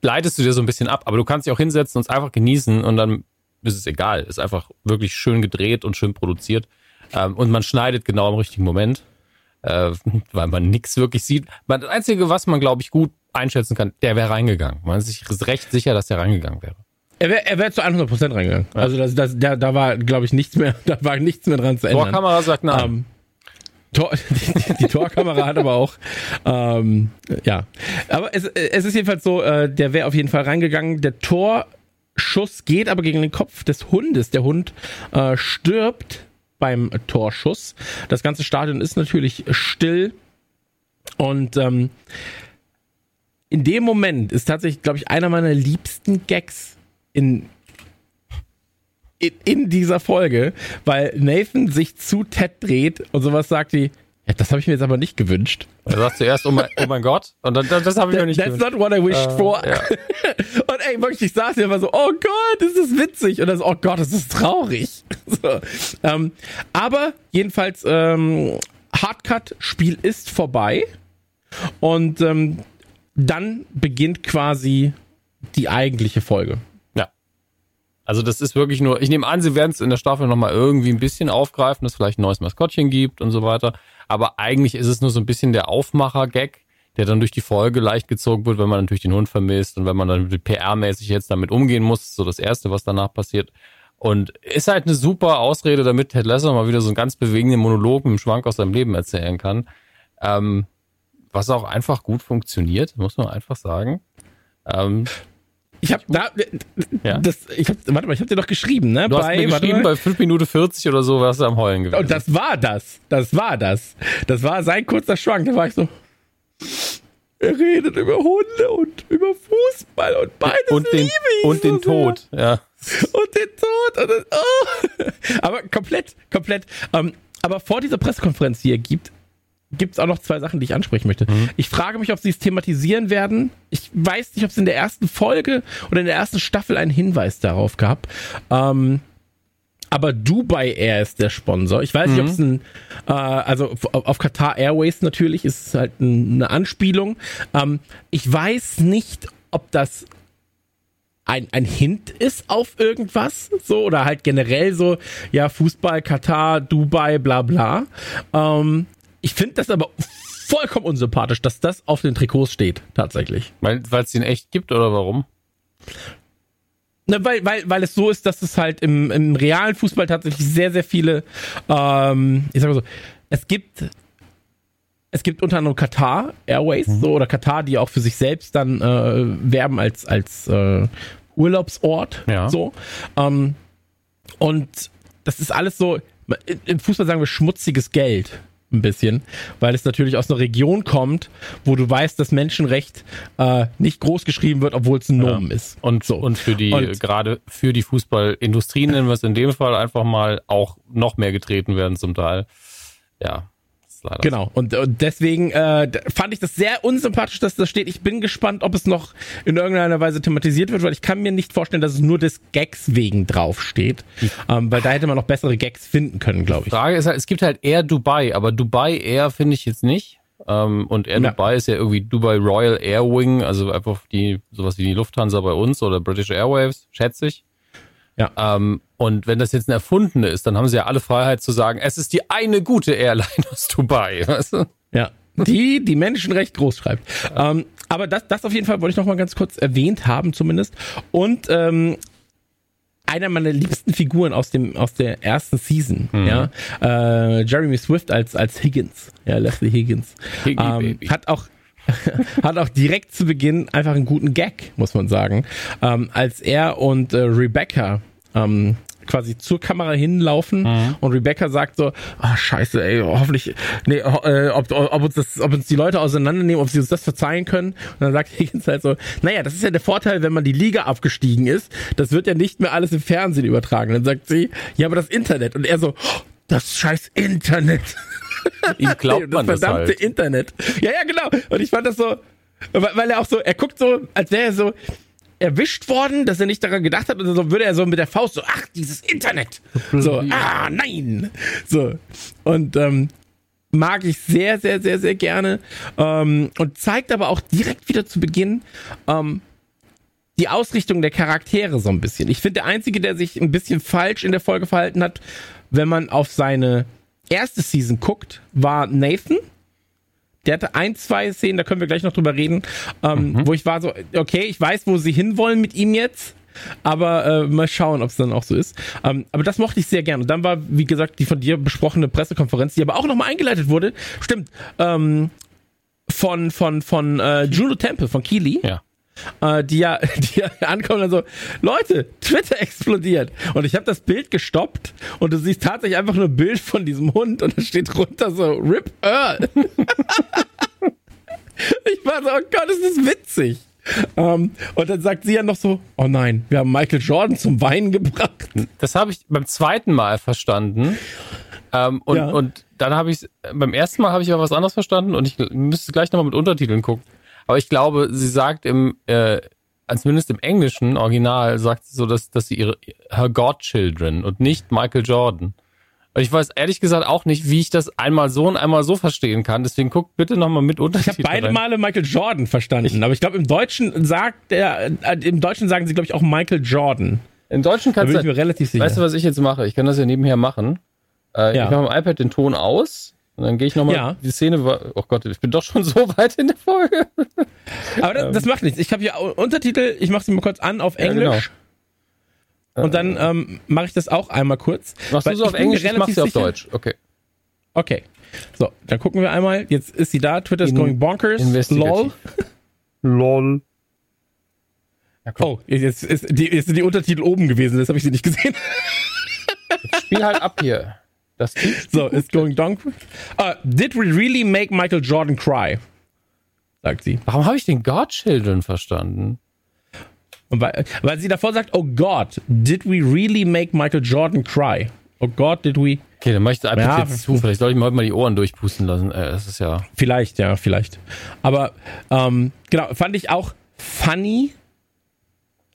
leitest du dir so ein bisschen ab. Aber du kannst dich auch hinsetzen und es einfach genießen und dann ist es egal. Ist einfach wirklich schön gedreht und schön produziert. Ähm, und man schneidet genau im richtigen Moment, äh, weil man nichts wirklich sieht. Das Einzige, was man, glaube ich, gut einschätzen kann, der wäre reingegangen. Man ist sich recht sicher, dass der reingegangen wäre. Er wäre er wär zu 100% reingegangen. Also das, das, da, da war, glaube ich, nichts mehr, da war nichts mehr dran zu ändern. Torkamera sagt nein. Ähm, Tor, die, die Torkamera hat aber auch, ähm, ja. Aber es, es ist jedenfalls so, äh, der wäre auf jeden Fall reingegangen. Der Torschuss geht aber gegen den Kopf des Hundes. Der Hund äh, stirbt beim Torschuss. Das ganze Stadion ist natürlich still und ähm, in dem Moment ist tatsächlich, glaube ich, einer meiner liebsten Gags in in, in dieser Folge, weil Nathan sich zu Ted dreht und sowas sagt wie, ja, das habe ich mir jetzt aber nicht gewünscht. Er sagt zuerst, oh mein, oh mein Gott. Und dann, das, das habe ich mir nicht That's gewünscht. not what I wished for. ja. Und ey, wirklich, ich saß hier immer so, oh Gott, das ist witzig. Und dann so, oh Gott, das ist traurig. So, ähm, aber jedenfalls, ähm, Hardcut, Spiel ist vorbei. Und ähm, dann beginnt quasi die eigentliche Folge. Also das ist wirklich nur, ich nehme an, sie werden es in der Staffel nochmal irgendwie ein bisschen aufgreifen, dass es vielleicht ein neues Maskottchen gibt und so weiter. Aber eigentlich ist es nur so ein bisschen der Aufmacher-Gag, der dann durch die Folge leicht gezogen wird, wenn man natürlich den Hund vermisst und wenn man dann PR-mäßig jetzt damit umgehen muss. So das Erste, was danach passiert. Und ist halt eine super Ausrede, damit Ted Lasso mal wieder so einen ganz bewegenden Monolog mit einem Schwank aus seinem Leben erzählen kann. Ähm, was auch einfach gut funktioniert, muss man einfach sagen. Ähm, Ich habe da, Ja. das, ich hab, warte mal, ich habe dir doch geschrieben, ne? Du hast mir geschrieben, bei 5 Minuten 40 oder so warst du am Heulen gewesen. Und das war das. Das war das. Das war sein kurzer Schwank. Da war ich so. Er redet über Hunde und über Fußball und beides und den, liebe ich und so den Tod. Ja. Und den Tod. Und das, oh. Aber komplett, komplett. Ähm, aber vor dieser Pressekonferenz hier gibt gibt's auch noch zwei Sachen, die ich ansprechen möchte. Ich frage mich, ob sie es thematisieren werden. Ich weiß nicht, ob es in der ersten Folge oder in der ersten Staffel einen Hinweis darauf gab. Ähm, aber Dubai Air ist der Sponsor. Ich weiß nicht, ob es ein, äh, also auf, auf Qatar Airways natürlich ist es halt ein, eine Anspielung. Ähm, ich weiß nicht, ob das ein, ein Hint ist auf irgendwas, so, oder halt generell so, ja, Fußball, Katar, Dubai, bla bla. Ähm, ich finde das aber vollkommen unsympathisch, dass das auf den Trikots steht, tatsächlich. Weil es den echt gibt oder warum? Ne, weil, weil, weil es so ist, dass es halt im, im realen Fußball tatsächlich sehr, sehr viele, ähm, ich sag mal so, es gibt es gibt unter anderem Qatar Airways mhm. so oder Qatar, die auch für sich selbst dann äh, werben als als äh, Urlaubsort ja. so ähm, und das ist alles so im Fußball sagen wir schmutziges Geld ein bisschen, weil es natürlich aus einer Region kommt, wo du weißt, dass Menschenrecht äh, nicht groß geschrieben wird, obwohl es ein Nomen ja. ist. Und so und für die und, gerade für die Fußballindustrie nennen wir es in dem Fall einfach mal auch noch mehr getreten werden zum Teil. Ja, Genau, so. und, und deswegen äh, fand ich das sehr unsympathisch, dass das steht. Ich bin gespannt, ob es noch in irgendeiner Weise thematisiert wird, weil ich kann mir nicht vorstellen, dass es nur des Gags wegen draufsteht. Ähm, weil da hätte man noch bessere Gags finden können, glaube ich. Die Frage ist halt, es gibt halt Air Dubai, aber Dubai Air finde ich jetzt nicht. Ähm, und Air ja. Dubai ist ja irgendwie Dubai Royal Air Wing, also einfach die sowas wie die Lufthansa bei uns oder British Airwaves, schätze ich. Ja. Ähm, und wenn das jetzt eine erfundene ist, dann haben sie ja alle Freiheit zu sagen, es ist die eine gute Airline aus Dubai. Weißt du? Ja. Die, die Menschenrecht groß schreibt. Ja. Ähm, aber das, das auf jeden Fall wollte ich noch mal ganz kurz erwähnt haben, zumindest. Und ähm, einer meiner liebsten Figuren aus dem aus der ersten Season, mhm. ja, äh, Jeremy Swift als als Higgins, ja, Leslie Higgins, ähm, hat auch hat auch direkt zu Beginn einfach einen guten Gag, muss man sagen, ähm, als er und äh, Rebecca ähm, quasi zur Kamera hinlaufen mhm. und Rebecca sagt so, ah oh, scheiße, ey, hoffentlich, nee, äh, ob, ob, uns das, ob uns die Leute auseinandernehmen, ob sie uns das verzeihen können. Und dann sagt Higgins halt so, naja, das ist ja der Vorteil, wenn man die Liga abgestiegen ist, das wird ja nicht mehr alles im Fernsehen übertragen. Dann sagt sie, ja, aber das Internet. Und er so, oh, das scheiß Internet. Ihm glaubt man das verdammte das halt. Internet. Ja, ja, genau. Und ich fand das so, weil er auch so, er guckt so, als wäre er so, erwischt worden, dass er nicht daran gedacht hat und so würde er so mit der Faust so, ach, dieses Internet. So, ah, nein. So. Und ähm, mag ich sehr, sehr, sehr, sehr gerne. Ähm, und zeigt aber auch direkt wieder zu Beginn ähm, die Ausrichtung der Charaktere so ein bisschen. Ich finde, der Einzige, der sich ein bisschen falsch in der Folge verhalten hat, wenn man auf seine erste Season guckt, war Nathan der hatte ein, zwei Szenen, da können wir gleich noch drüber reden, ähm, mhm. wo ich war so, okay, ich weiß, wo sie hinwollen mit ihm jetzt. Aber äh, mal schauen, ob es dann auch so ist. Ähm, aber das mochte ich sehr gerne. Und dann war, wie gesagt, die von dir besprochene Pressekonferenz, die aber auch nochmal eingeleitet wurde. Stimmt. Ähm, von von von äh, Juno Temple von Keely. Ja äh, die ja, die ja ankommen und so, Leute, Twitter explodiert. Und ich habe das Bild gestoppt und du siehst tatsächlich einfach nur ein Bild von diesem Hund und da steht drunter so, Rip Earl. ich war so, oh Gott, ist das witzig. Um, ähm, und dann sagt sie ja noch so, oh nein, wir haben Michael Jordan zum Weinen gebracht. Das habe ich beim zweiten Mal verstanden. Ähm, und, ja. und dann habe ich beim ersten Mal habe ich aber was anderes verstanden und ich müsste gleich nochmal mit Untertiteln gucken. Aber ich glaube, sie sagt im, äh, zumindest im englischen Original, sagt sie so, dass, dass sie ihre, her Godchildren und nicht Michael Jordan. Und ich weiß ehrlich gesagt auch nicht, wie ich das einmal so und einmal so verstehen kann. Deswegen guckt bitte nochmal mit Untertiteln. Ich habe beide Male Michael Jordan verstanden, aber ich glaube im Deutschen sagt der, äh, im Deutschen sagen sie glaube ich auch Michael Jordan. Im Deutschen kannst sicher. Weißt du, was ich jetzt mache? Ich kann das ja nebenher machen. Äh, ja. Ich mache am iPad den Ton aus und dann gehe ich nochmal, ja. die Szene war, oh Gott, ich bin doch schon so weit in der Folge. Aber das, das macht nichts. Ich habe hier Untertitel, ich mache sie mal kurz an auf Englisch. Ja, genau. Und dann ähm, mache ich das auch einmal kurz. Machst du so auf Englisch, ich mach sie auf Deutsch. Okay. Okay. So, dann gucken wir einmal. Jetzt ist sie da. Twitter is going bonkers. LOL. LOL. Ja, oh, jetzt, ist die, jetzt sind die Untertitel oben gewesen. Das habe ich sie nicht gesehen. Jetzt spiel halt ab hier. Das so, it's going down. Uh, did we really make Michael Jordan cry? Sagt sie. Warum habe ich den God-Children verstanden? Weil, weil sie davor sagt, oh God, did we really make Michael Jordan cry? Oh God, did we? Okay, dann mache ich das einfach ja, jetzt zu. Vielleicht soll ich mir heute mal die Ohren durchpusten lassen. Äh, das ist ja. Vielleicht, ja, vielleicht. Aber ähm, genau, fand ich auch funny.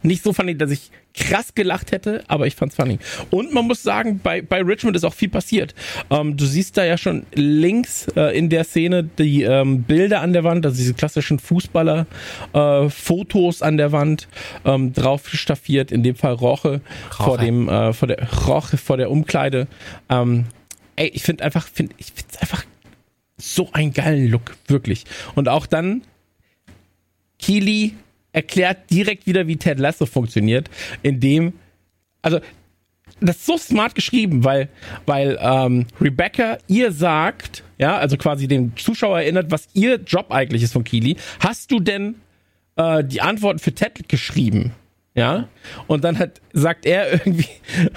Nicht so funny, dass ich krass gelacht hätte, aber ich fand's funny. Und man muss sagen, bei, bei Richmond ist auch viel passiert. Ähm, du siehst da ja schon links äh, in der Szene die ähm, Bilder an der Wand, also diese klassischen Fußballer-Fotos an der Wand, ähm, drauf staffiert, in dem Fall Roche, vor dem, äh, vor der Roche, vor der Umkleide. Ähm, ey, ich finde einfach, find, ich find's einfach so einen geilen Look, wirklich. Und auch dann Keely erklärt direkt wieder, wie Ted Lasso funktioniert, indem, also, das ist so smart geschrieben, weil, weil ähm, Rebecca ihr sagt, ja, also quasi den Zuschauer erinnert, was ihr Job eigentlich ist von Keely. Hast du denn äh, die Antworten für Ted geschrieben? Ja, und dann hat, sagt er irgendwie,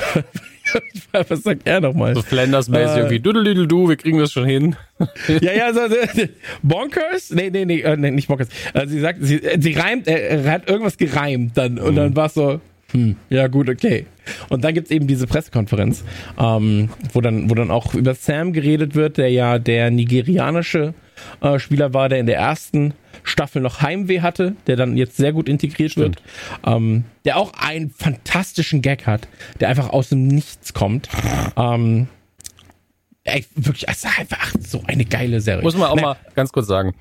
was sagt er nochmal? So Flanders-mäßig Äh, irgendwie, dudelidel du, wir kriegen das schon hin. Ja, ja, so, so, Bonkers? Nee, nee, nee, äh, nee nicht Bonkers. Also sie sagt, sie, äh, sie reimt, äh, er hat irgendwas gereimt dann und dann war es so, hm, ja gut, okay. Und dann gibt's eben diese Pressekonferenz, ähm, wo dann, wo dann auch über Sam geredet wird, der ja der nigerianische äh, Spieler war, der in der ersten Staffel noch Heimweh hatte, der dann jetzt sehr gut integriert wird, ähm, der auch einen fantastischen Gag hat, der einfach aus dem Nichts kommt. Ähm, ey, wirklich, ist einfach so eine geile Serie. Muss man auch Na, mal ganz kurz sagen.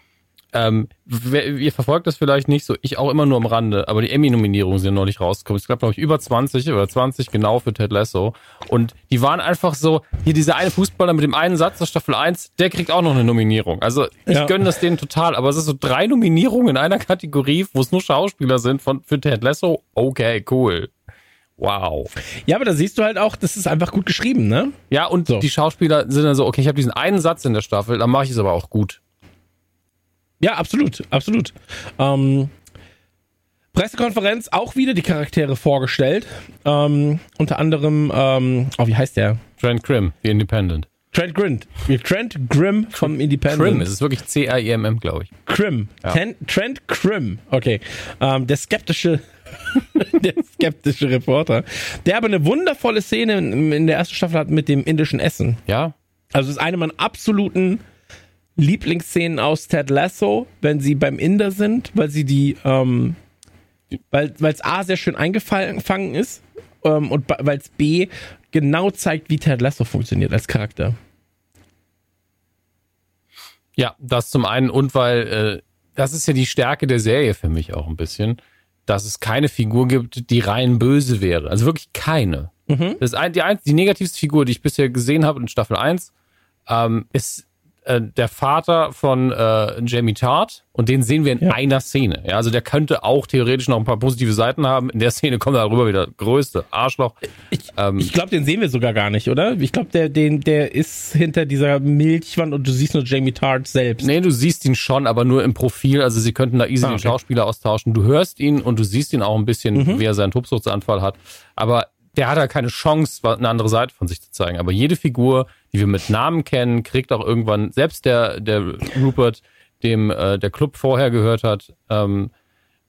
Ähm, wer, ihr verfolgt das vielleicht nicht so, ich auch immer nur am Rande, aber die Emmy-Nominierungen sind neulich rausgekommen. Es gab, glaube ich, über 20 oder 20 genau für Ted Lasso. Und die waren einfach so, hier dieser eine Fußballer mit dem einen Satz aus Staffel 1, der kriegt auch noch eine Nominierung. Also ich Ja. gönne das denen total, aber es ist so drei Nominierungen in einer Kategorie, wo es nur Schauspieler sind von, für Ted Lasso. Okay, cool. Wow. Ja, aber da siehst du halt auch, das ist einfach gut geschrieben, ne? Ja, und So. die Schauspieler sind dann so, okay, ich habe diesen einen Satz in der Staffel, dann mache ich es aber auch gut. Ja, absolut, absolut. Ähm, Pressekonferenz, auch wieder die Charaktere vorgestellt. Ähm, unter anderem, ähm, oh, wie heißt der? Trent Grimm, The Independent. Trent Grimm. Trent Grimm vom Independent. Grimm, es ist wirklich C-R-I-M-M, glaube ich. Krim. Ten, Trent Krim. Okay. Ähm, der skeptische, der skeptische Reporter. Der aber eine wundervolle Szene in, in der ersten Staffel hat mit dem indischen Essen. Ja, Also es ist eine meiner absoluten Lieblingsszenen aus Ted Lasso, wenn sie beim Inder sind, weil sie die, ähm, weil es A sehr schön eingefangen ist ähm, und weil es B genau zeigt, wie Ted Lasso funktioniert als Charakter. Ja, das zum einen und weil äh, das ist ja die Stärke der Serie für mich auch ein bisschen, dass es keine Figur gibt, die rein böse wäre. Also wirklich keine. Das ist ein, die, ein, die negativste Figur, die ich bisher gesehen habe in Staffel 1, ähm, ist äh, der Vater von äh, Jamie Tart und den sehen wir in Ja. einer Szene. Ja, also der könnte auch theoretisch noch ein paar positive Seiten haben. In der Szene kommt er darüber wieder größte Arschloch. Ähm, Ich glaube, den sehen wir sogar gar nicht, oder? Ich glaube, der, den, der ist hinter dieser Milchwand und du siehst nur Jamie Tart selbst. Nee, du siehst ihn schon, aber nur im Profil. Also sie könnten da easy Ah, den okay. Schauspieler austauschen. Du hörst ihn und du siehst ihn auch ein bisschen, Mhm. wie er seinen Tobsuchtsanfall hat. Aber der hat ja keine Chance, eine andere Seite von sich zu zeigen. Aber jede Figur, die wir mit Namen kennen, kriegt auch irgendwann, selbst der, der Rupert, dem äh, der Club vorher gehört hat, ähm,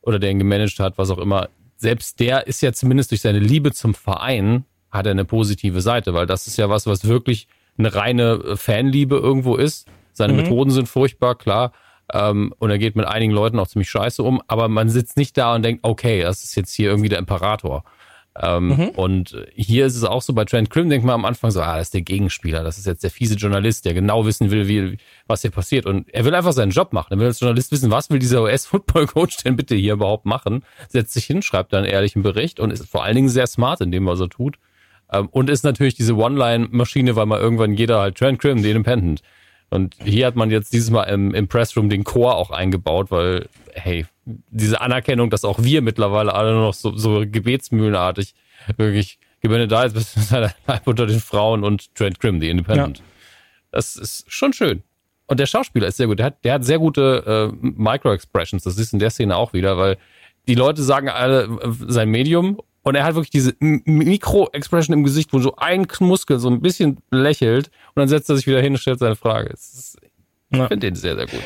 oder der ihn gemanagt hat, was auch immer, selbst der ist ja zumindest durch seine Liebe zum Verein, hat er eine positive Seite, weil das ist ja was, was wirklich eine reine äh, Fanliebe irgendwo ist. Seine Methoden sind furchtbar, klar. Ähm, und er geht mit einigen Leuten auch ziemlich scheiße um, aber man sitzt nicht da und denkt, okay, das ist jetzt hier irgendwie der Imperator. Ähm, Und hier ist es auch so, bei Trent Grimm denkt man am Anfang so, ah, das ist der Gegenspieler, das ist jetzt der fiese Journalist, der genau wissen will, wie, was hier passiert. Und er will einfach seinen Job machen. Er will als Journalist wissen, was will dieser US-Football-Coach denn bitte hier überhaupt machen? Setzt sich hin, schreibt dann einen ehrlichen Bericht und ist vor allen Dingen sehr smart in dem, was er tut. Ähm, und ist natürlich diese One-Line-Maschine, weil mal irgendwann jeder halt Trent Grimm, the Independent. Und hier hat man jetzt dieses Mal im, im Pressroom den Chor auch eingebaut, weil, hey, diese Anerkennung, dass auch wir mittlerweile alle nur noch so, so gebetsmühlenartig wirklich gewinnen da ist, bist du Leib unter den Frauen und Trent Grimm, the Independent. Ja. Das ist schon schön. Und der Schauspieler ist sehr gut. Der hat, der hat sehr gute äh, Micro-Expressions. Das ist in der Szene auch wieder, weil die Leute sagen alle äh, sein Medium und er hat wirklich diese Mikro-Expression im Gesicht, wo so ein Muskel so ein bisschen lächelt und dann setzt er sich wieder hin und stellt seine Frage. Ist, ich Ja. finde den sehr, sehr gut.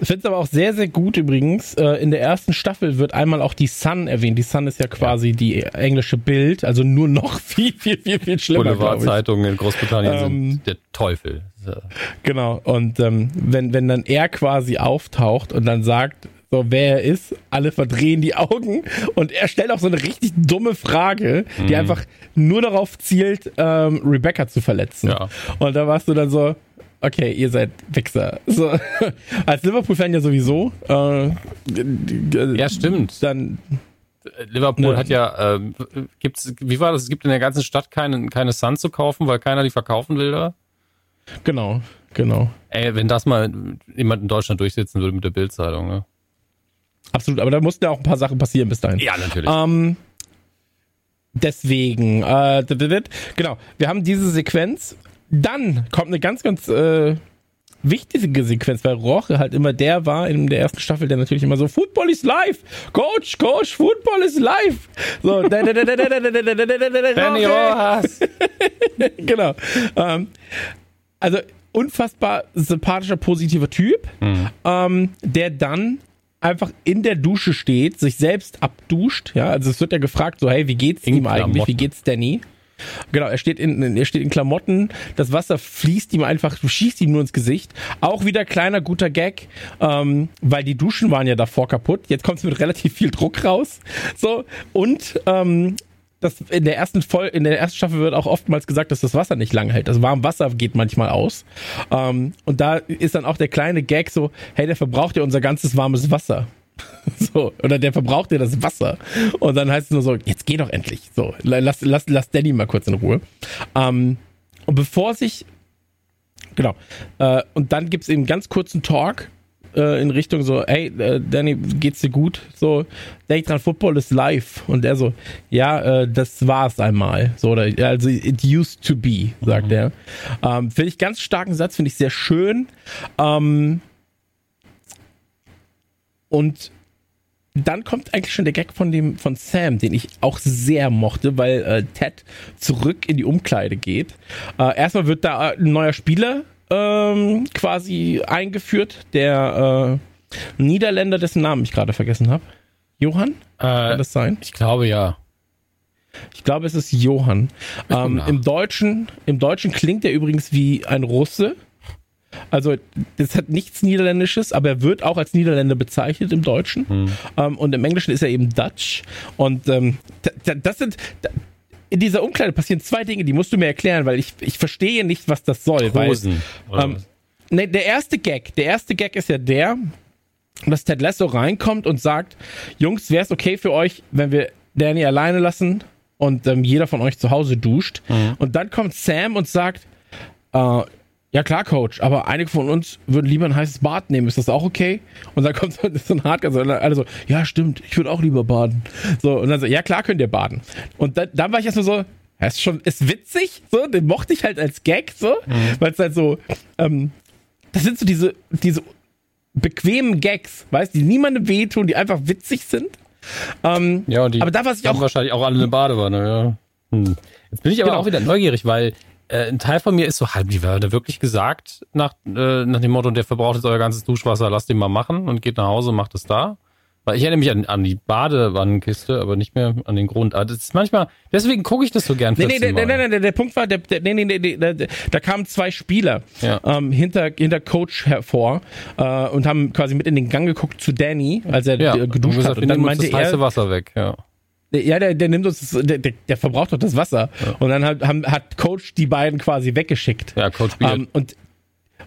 Ich finde es aber auch sehr, sehr gut übrigens. Äh, in der ersten Staffel wird einmal auch die Sun erwähnt. Die Sun ist ja quasi die englische Bild, also nur noch viel, viel, viel, viel schlimmer. Boulevardzeitungen in Großbritannien Ähm, sind der Teufel. Ja. Genau. Und ähm, wenn, wenn dann er quasi auftaucht und dann sagt, so wer er ist. Alle verdrehen die Augen und er stellt auch so eine richtig dumme Frage, die Mhm. einfach nur darauf zielt, ähm, Rebecca zu verletzen. Ja. Und da warst du dann so, okay, ihr seid Wichser. So, als Liverpool-Fan ja sowieso. Äh, Ja, stimmt. Dann, Liverpool Ne. hat ja, ähm, gibt's, wie war das? Es gibt in der ganzen Stadt keine, keine Sun zu kaufen, weil keiner die verkaufen will da. genau, genau. Ey, wenn das mal jemand in Deutschland durchsetzen würde mit der Bildzeitung, ne? Absolut, aber da mussten ja auch ein paar Sachen passieren bis dahin. Ja, natürlich. Ähm, deswegen, äh, genau, wir haben diese Sequenz. Dann kommt eine ganz, ganz äh, wichtige Sequenz, weil Roche halt immer der war in der ersten Staffel, der natürlich immer so Football is life! Coach, Coach, Football is life! So, Danny Rojas. genau. Ähm, also unfassbar sympathischer, positiver Typ, mhm. ähm, der dann einfach in der Dusche steht, sich selbst abduscht. Ja, also es wird ja gefragt, so hey, wie geht's in ihm eigentlich? Wie geht's Danny? Genau, er steht in, er steht in Klamotten, das Wasser fließt ihm einfach, schießt ihm nur ins Gesicht. Auch wieder kleiner guter Gag, ähm, weil die Duschen waren ja davor kaputt. Jetzt kommt es mit relativ viel Druck raus. So und ähm, das in der ersten Voll in der ersten Staffel wird auch oftmals gesagt, dass das Wasser nicht lang hält. Das warme Wasser geht manchmal aus. Ähm, und da ist dann auch der kleine Gag so, hey, der verbraucht ja unser ganzes warmes Wasser. So, oder der verbraucht ja das Wasser. Und dann heißt es nur so, jetzt geh doch endlich. So, lass, lass, lass Danny mal kurz in Ruhe. Ähm, und bevor sich, genau, äh, und dann gibt's eben ganz kurzen Talk äh, in Richtung so, hey, äh, Danny, geht's dir gut? So, denk dran, Football ist live. Und er so, ja, äh, das war's einmal. So, oder, also, it used to be, sagt er. Ähm, finde ich ganz starken Satz, finde ich sehr schön. Ähm, und dann kommt eigentlich schon der Gag von dem von Sam, den ich auch sehr mochte, weil äh, Ted zurück in die Umkleide geht. Äh, erstmal wird da ein neuer Spieler ähm, quasi eingeführt, der äh, Niederländer, dessen Namen ich gerade vergessen habe. Johann? Kann äh, das sein? ich glaube ja. Ich glaube, es ist Johann. Ähm. Im Deutschen, im Deutschen klingt er übrigens wie ein Russe. Also, das hat nichts Niederländisches, aber er wird auch als Niederländer bezeichnet im Deutschen. Hm. Ähm, und im Englischen ist er eben Dutch. Und ähm, da- da- das sind. In dieser Umkleide passieren zwei Dinge, die musst du mir erklären, weil ich, ich verstehe nicht, was das soll. Weil, Hosen. oder ähm, was? Ne, der erste Gag, der erste Gag ist ja der, dass Ted Lasso reinkommt und sagt, Jungs, wäre es okay für euch, wenn wir Danny alleine lassen und ähm, jeder von euch zu Hause duscht. Und dann kommt Sam und sagt, äh, ja klar, Coach, aber einige von uns würden lieber ein heißes Bad nehmen. Ist das auch okay? Und dann kommt so ein Hardcore, so, alle so, ja stimmt, ich würde auch lieber baden. So, und dann so, ja klar könnt ihr baden. Und dann, dann war ich erstmal so, ja, ist schon, ist witzig, so, den mochte ich halt als Gag, so, weil es halt so, ähm, das sind so diese, diese bequemen Gags, weißt du, die niemandem wehtun, die einfach witzig sind. Ähm, Ja, und die aber da, was ich auch, wahrscheinlich auch alle eine Badewanne, ja. Hm. Jetzt bin ich aber Genau. auch wieder neugierig, weil äh, ein Teil von mir ist so, halb die da wirklich gesagt, nach, äh, nach dem Motto, der verbraucht jetzt euer ganzes Duschwasser, lasst ihn mal machen und geht nach Hause und macht es da. Weil ich erinnere mich an, an die Badewannenkiste, aber nicht mehr an den Grund. Also das ist manchmal, deswegen gucke ich das so gern Nee, nee, 14 der, Mal. der, der, Punkt war, der, der, nee, nee, nee, nee, der, da kamen zwei Spieler Ja. ähm, hinter, hinter Coach hervor äh, und haben quasi mit in den Gang geguckt zu Danny, als er ja, äh, und geduscht gesagt, hat. Und dann meinte das heiße er, Wasser weg, ja. Ja, der, der nimmt uns, das, der, der, der verbraucht doch das Wasser. Und dann hat, haben, hat Coach die beiden quasi weggeschickt. Ja, Coach Beard. Ähm, und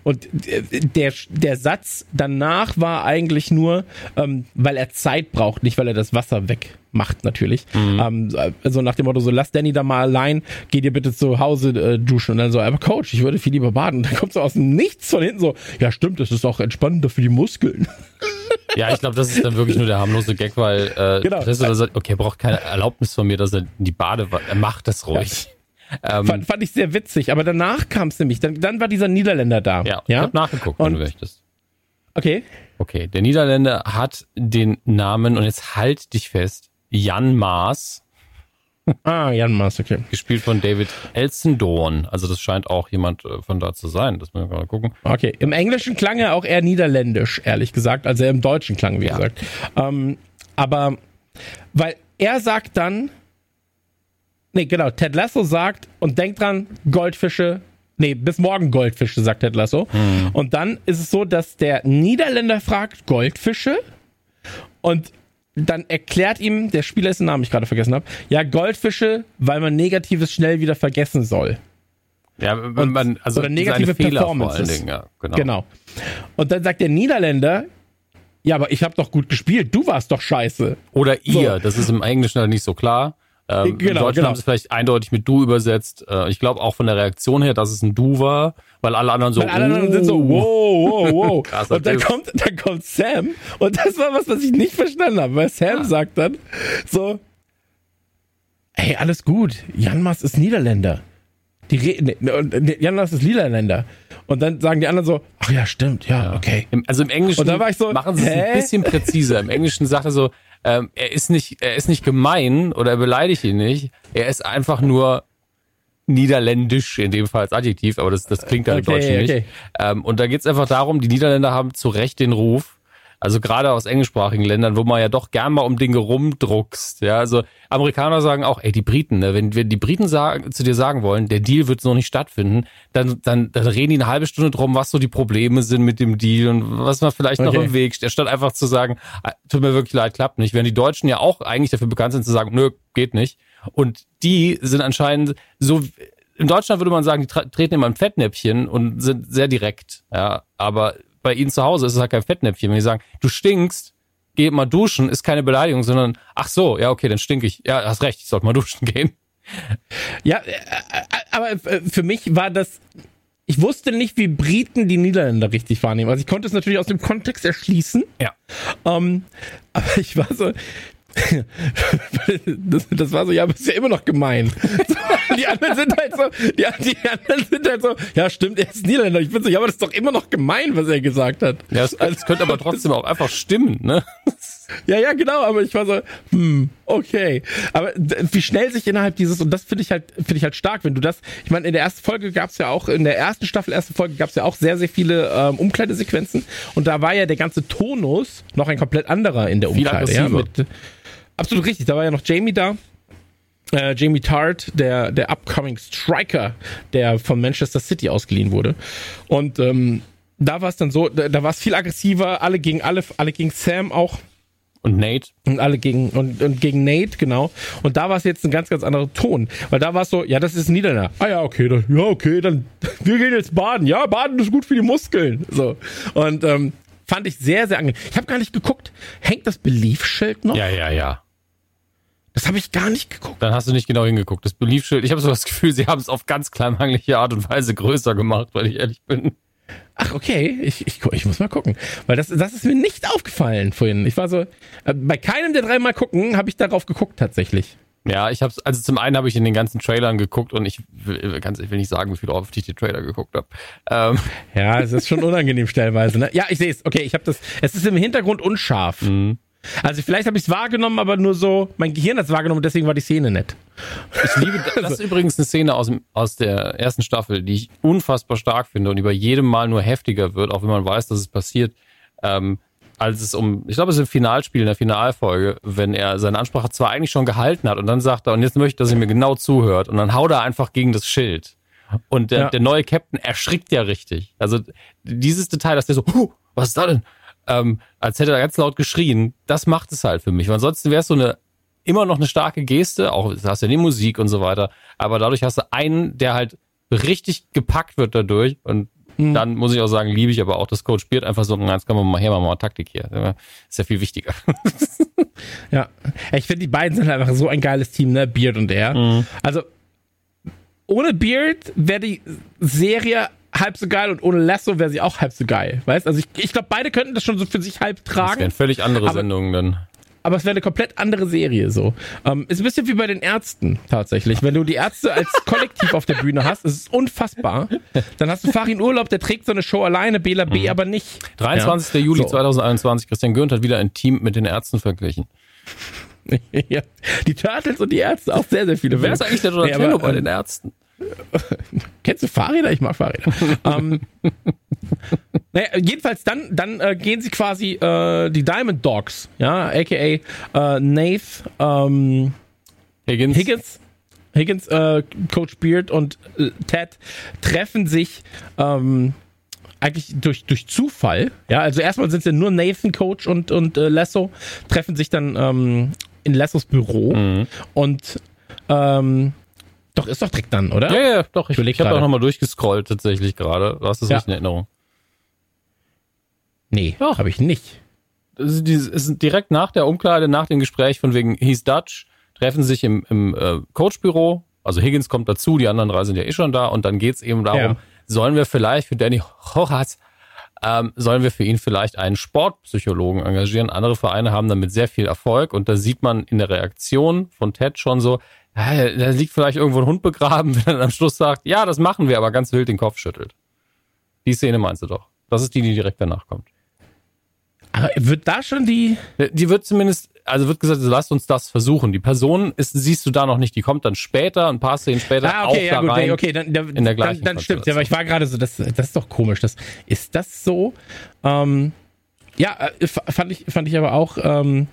und äh, der, der Satz danach war eigentlich nur, ähm, weil er Zeit braucht, nicht weil er das Wasser wegmacht, natürlich. Ähm, also nach dem Motto, so lass Danny da mal allein, geh dir bitte zu Hause äh, duschen. Und dann so, aber Coach, ich würde viel lieber baden. Und dann kommt so aus dem Nichts von hinten so, ja stimmt, das ist auch entspannender für die Muskeln. Ja, ich glaube, das ist dann wirklich nur der harmlose Gag, weil äh, Genau. das ist, sagt, okay, er braucht keine Erlaubnis von mir, dass er die Badewanne, er macht das ruhig. Ähm, Fand, fand ich sehr witzig. Aber danach kam es nämlich, dann, dann war dieser Niederländer da. ja, ich ja? habe nachgeguckt, wenn Und- du möchtest. Okay. Okay, der Niederländer hat den Namen, und jetzt halt dich fest, Jan Maas, Ah, Jan Maas, okay. gespielt von David Elsendorn. Also das scheint auch jemand äh, von da zu sein. Das müssen wir gerade gucken. Okay, im Englischen klang er auch eher niederländisch, ehrlich gesagt, als er im Deutschen klang, wie Ja. gesagt. Ähm, aber, weil er sagt dann, nee, genau, Ted Lasso sagt und denkt dran, Goldfische, nee, bis morgen Goldfische, sagt Ted Lasso. Und dann ist es so, dass der Niederländer fragt, Goldfische? Und dann erklärt ihm der Spieler, dessen Namen ich gerade vergessen habe, ja, Goldfische, weil man Negatives schnell wieder vergessen soll. Ja, wenn man, also oder negative seine Fehler vor allen Performances. Dingen, ja, genau. Genau. Und dann sagt der Niederländer, ja, aber ich habe doch gut gespielt, du warst doch scheiße. Oder ihr, So. das ist im Englischen halt nicht so klar. Ähm, Genau, Deutschen genau. haben sie vielleicht eindeutig mit du übersetzt. Äh, ich glaube auch von der Reaktion her, dass es ein du war, weil alle anderen so. Weil alle anderen "Oh." sind so, wow, wow, wow. Krasser und dann Typ. kommt, dann kommt Sam und das war was, was ich nicht verstanden habe, weil Sam sagt dann so, hey, alles gut, Janmas ist Niederländer. Die Re ne, ne, ne, Janmas ist Niederländer. Und dann sagen die anderen so, ach ja, stimmt, ja, okay. Im, also im Englischen Und da war ich so, machen sie es ein bisschen präziser. Im Englischen sagt er so, ähm, er ist nicht, er ist nicht gemein oder er beleidigt ihn nicht. Er ist einfach nur niederländisch in dem Fall als Adjektiv, aber das, das klingt halt im Okay, Deutschen okay. nicht. Ähm, und da geht's einfach darum, die Niederländer haben zu Recht den Ruf, also gerade aus englischsprachigen Ländern, wo man ja doch gern mal um Dinge rumdruckst. Ja, also Amerikaner sagen auch, ey, die Briten, ne, wenn, wenn die Briten sagen, zu dir sagen wollen, der Deal wird so nicht stattfinden, dann, dann, dann reden die eine halbe Stunde drum, was so die Probleme sind mit dem Deal und was man vielleicht noch Okay. im Weg steht, statt einfach zu sagen, ah, tut mir wirklich leid, klappt nicht. Während die Deutschen ja auch eigentlich dafür bekannt sind zu sagen, nö, geht nicht. Und die sind anscheinend so, in Deutschland würde man sagen, die treten immer ein Fettnäpfchen und sind sehr direkt. Ja, aber bei ihnen zu Hause ist es halt kein Fettnäpfchen. Wenn die sagen, du stinkst, geh mal duschen, ist keine Beleidigung, sondern ach so, ja, okay, dann stink ich. Ja, hast recht, ich sollte mal duschen gehen. Ja, äh, äh, aber äh, für mich war das. Ich wusste nicht, wie Briten die Niederländer richtig wahrnehmen. Also ich konnte es natürlich aus dem Kontext erschließen. Ja. Ähm, aber ich war so. Das, das war so, ja, aber ist ja immer noch gemein. Die anderen sind halt so, die, die anderen sind halt so, ja, stimmt, er ist Niederländer. Ich bin so, ja, aber das ist doch immer noch gemein, was er gesagt hat. Ja, es, es könnte aber trotzdem auch einfach stimmen, ne? Ja, ja, genau, aber ich war so, hm, okay. Aber wie schnell sich innerhalb dieses, und das finde ich halt, finde ich halt stark, wenn du das, ich meine, in der ersten Folge gab es ja auch, in der ersten Staffel, erste Folge gab es ja auch sehr, sehr viele ähm, Umkleidesequenzen und da war ja der ganze Tonus noch ein komplett anderer in der Umkleide. Ja, mit, absolut richtig, da war ja noch Jamie da. Äh, Jamie Tart, der, der upcoming Striker, der von Manchester City ausgeliehen wurde. Und ähm, da war es dann so, da, da war es viel aggressiver, alle gegen alle, alle gegen Sam auch. Und Nate, Und alle gegen und, und gegen Nate, genau. Und da war es jetzt ein ganz, ganz anderer Ton. Weil da war es so, ja, das ist ein Niederländer. Ah ja, okay, dann, ja, okay, dann wir gehen jetzt baden. Ja, baden ist gut für die Muskeln. So. Und ähm, fand ich sehr, sehr angenehm. Ich habe gar nicht geguckt. Hängt das Belief-Schild noch? ja, ja, ja. Das habe ich gar nicht geguckt. Dann hast du nicht genau hingeguckt. Das Beliefschild, ich habe so das Gefühl, sie haben es auf ganz kleinmangliche Art und Weise größer gemacht, weil ich ehrlich bin. Ach, okay. Ich, ich, ich muss mal gucken. Weil das, das ist mir nicht aufgefallen vorhin. Ich war so, äh, bei keinem der dreimal gucken, habe ich darauf geguckt tatsächlich. Ja, ich hab's, also zum einen habe ich in den ganzen Trailern geguckt und ich will, ganz, ich will nicht sagen, wie viel oft ich die Trailer geguckt habe. Ähm, Ja, es ist schon unangenehm stellenweise. Ne? Ja, ich sehe es. Okay, ich habe das. Es ist im Hintergrund unscharf. Also vielleicht habe ich es wahrgenommen, aber nur so. Mein Gehirn hat es wahrgenommen, deswegen war die Szene nett. Ich liebe, das ist übrigens eine Szene aus, aus der ersten Staffel, die ich unfassbar stark finde und über jedem Mal nur heftiger wird, auch wenn man weiß, dass es passiert. Ähm, als es um, ich glaube, es ist im Finalspiel, in der Finalfolge, wenn er seine Ansprache zwar eigentlich schon gehalten hat und dann sagt er, und jetzt möchte ich, dass er mir genau zuhört und dann haut er einfach gegen das Schild. Und der, Ja. der neue Captain erschrickt ja richtig. Also dieses Detail, dass der so, huh, was ist da denn? Ähm, als hätte er ganz laut geschrien, das macht es halt für mich. Weil ansonsten wäre es so eine immer noch eine starke Geste, auch du hast ja die Musik und so weiter, aber dadurch hast du einen, der halt richtig gepackt wird dadurch und dann muss ich auch sagen, liebe ich aber auch das Coach Beard einfach so, jetzt kommen wir mal her, machen wir mal Taktik hier. Ist ja viel wichtiger. Ja. Ich finde, die beiden sind einfach so ein geiles Team, ne? Beard und er. Also, ohne Beard wäre die Serie halb so geil und ohne Lasso wäre sie auch halb so geil. Weißt Also, ich, ich glaube, beide könnten das schon so für sich halb Das tragen. wären völlig andere Aber- Sendungen dann. aber es wäre eine komplett andere Serie so. Ähm, ist ein bisschen wie bei den Ärzten tatsächlich. Wenn du die Ärzte als Kollektiv auf der Bühne hast, ist es unfassbar. Dann hast du Farin Urlaub, der trägt so eine Show alleine, Bela B aber nicht. 23. Juli So. 2021. 2021, Christian Gürnt hat wieder ein Team mit den Ärzten verglichen. ja. Die Turtles und die Ärzte, auch sehr, sehr viele. Wer ist eigentlich der Nee, Donatello aber, bei ähm, den Ärzten? Kennst du Fahrräder? Ich mag Fahrräder. ähm, naja, jedenfalls dann, dann äh, gehen sie quasi äh, die Diamond Dogs, ja, aka äh, Nath, ähm, Higgins? Higgins, Higgins, äh, Coach Beard und äh, Ted treffen sich ähm, eigentlich durch, durch Zufall. Ja, also erstmal sind es ja nur Nathan, Coach und, und äh, Lasso, treffen sich dann ähm, in Lassos Büro Mhm. und ähm, doch, ist doch direkt dann, oder? Ja, ja, doch. Ich, ich habe auch nochmal durchgescrollt tatsächlich gerade. Du hast das Ja. nicht in Erinnerung. Nee, habe ich nicht. Das ist, direkt nach der Umkleide, nach dem Gespräch von wegen He's Dutch, treffen sich im, im äh, Coachbüro. Also Higgins kommt dazu, die anderen drei sind ja eh schon da und dann geht's eben darum, Ja. sollen wir vielleicht für Danny Horaz, ähm, sollen wir für ihn vielleicht einen Sportpsychologen engagieren? Andere Vereine haben damit sehr viel Erfolg und da sieht man in der Reaktion von Ted schon so, ja, da liegt vielleicht irgendwo ein Hund begraben, wenn er dann am Schluss sagt, ja, das machen wir, aber ganz wild den Kopf schüttelt. Die Szene meinst du doch. Das ist die, die direkt danach kommt. Aber wird da schon die. Die wird zumindest, also wird gesagt, lasst uns das versuchen. Die Person ist, siehst du da noch nicht, die kommt dann später, ein paar Szenen später Ah, auch okay, ja, da gut, rein. okay, dann, dann, in der gleichen dann, dann stimmt. Ja, aber ich war gerade so, das, das ist doch komisch. Das, ist das so? Ähm, ja, äh, fand ich, fand ich aber auch. Ähm,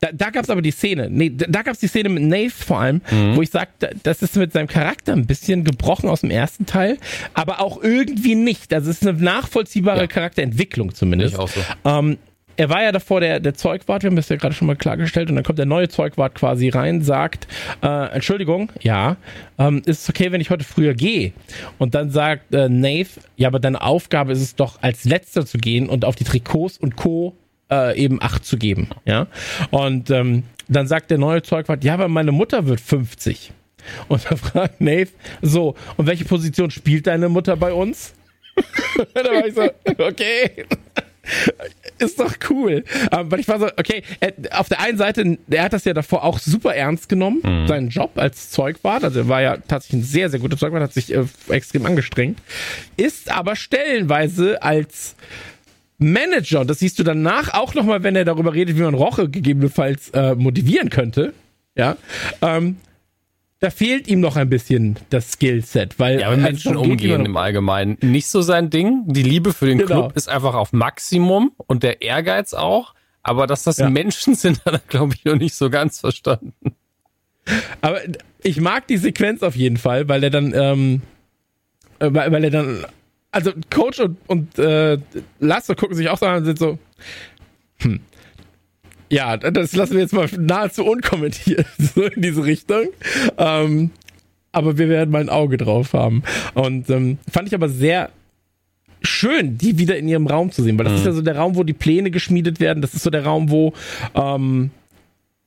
da da gab es aber die Szene. Nee, da, da gab es die Szene mit Nave vor allem, Mhm. wo ich sagte, das ist mit seinem Charakter ein bisschen gebrochen aus dem ersten Teil, aber auch irgendwie nicht. Also es ist eine nachvollziehbare Ja. Charakterentwicklung zumindest. Ich auch so. Ähm, er war ja davor der, der Zeugwart, wir haben das ja gerade schon mal klargestellt, und dann kommt der neue Zeugwart quasi rein, sagt, äh, Entschuldigung, ja, ähm, ist es okay, wenn ich heute früher gehe? Und dann sagt äh, Nave, ja, aber deine Aufgabe ist es doch, als letzter zu gehen und auf die Trikots und Co. Äh, eben Acht zu geben, ja. Und ähm, dann sagt der neue Zeugwart, ja, aber meine Mutter wird 50. Und dann fragt Nave, so, und welche Position spielt deine Mutter bei uns? da war ich so, okay ist doch cool. Aber ich war so, okay, er, auf der einen Seite, er hat das ja davor auch super ernst genommen, seinen Job als Zeugwart. Also er war ja tatsächlich ein sehr, sehr guter Zeugwart, hat sich äh, extrem angestrengt. Ist aber stellenweise als Manager, und das siehst du danach auch nochmal, wenn er darüber redet, wie man Roche gegebenenfalls äh, motivieren könnte, ja, ähm, da fehlt ihm noch ein bisschen das Skillset, weil Ja, aber Menschen umgehen im Allgemeinen. Nicht so sein Ding. Die Liebe für den Genau. Club ist einfach auf Maximum und der Ehrgeiz auch. Aber dass das Ja. Menschen sind, hat er, glaube ich, noch nicht so ganz verstanden. Aber ich mag die Sequenz auf jeden Fall, weil er dann, ähm, äh, weil, weil er dann, also Coach und, und äh, Lasse gucken sich auch so an und sind so, hm. Ja, das lassen wir jetzt mal nahezu unkommentiert, so in diese Richtung. Ähm, aber wir werden mal ein Auge drauf haben. Und ähm, fand ich aber sehr schön, die wieder in ihrem Raum zu sehen, weil das ist ja so der Raum, wo die Pläne geschmiedet werden. Das ist so der Raum, wo ähm,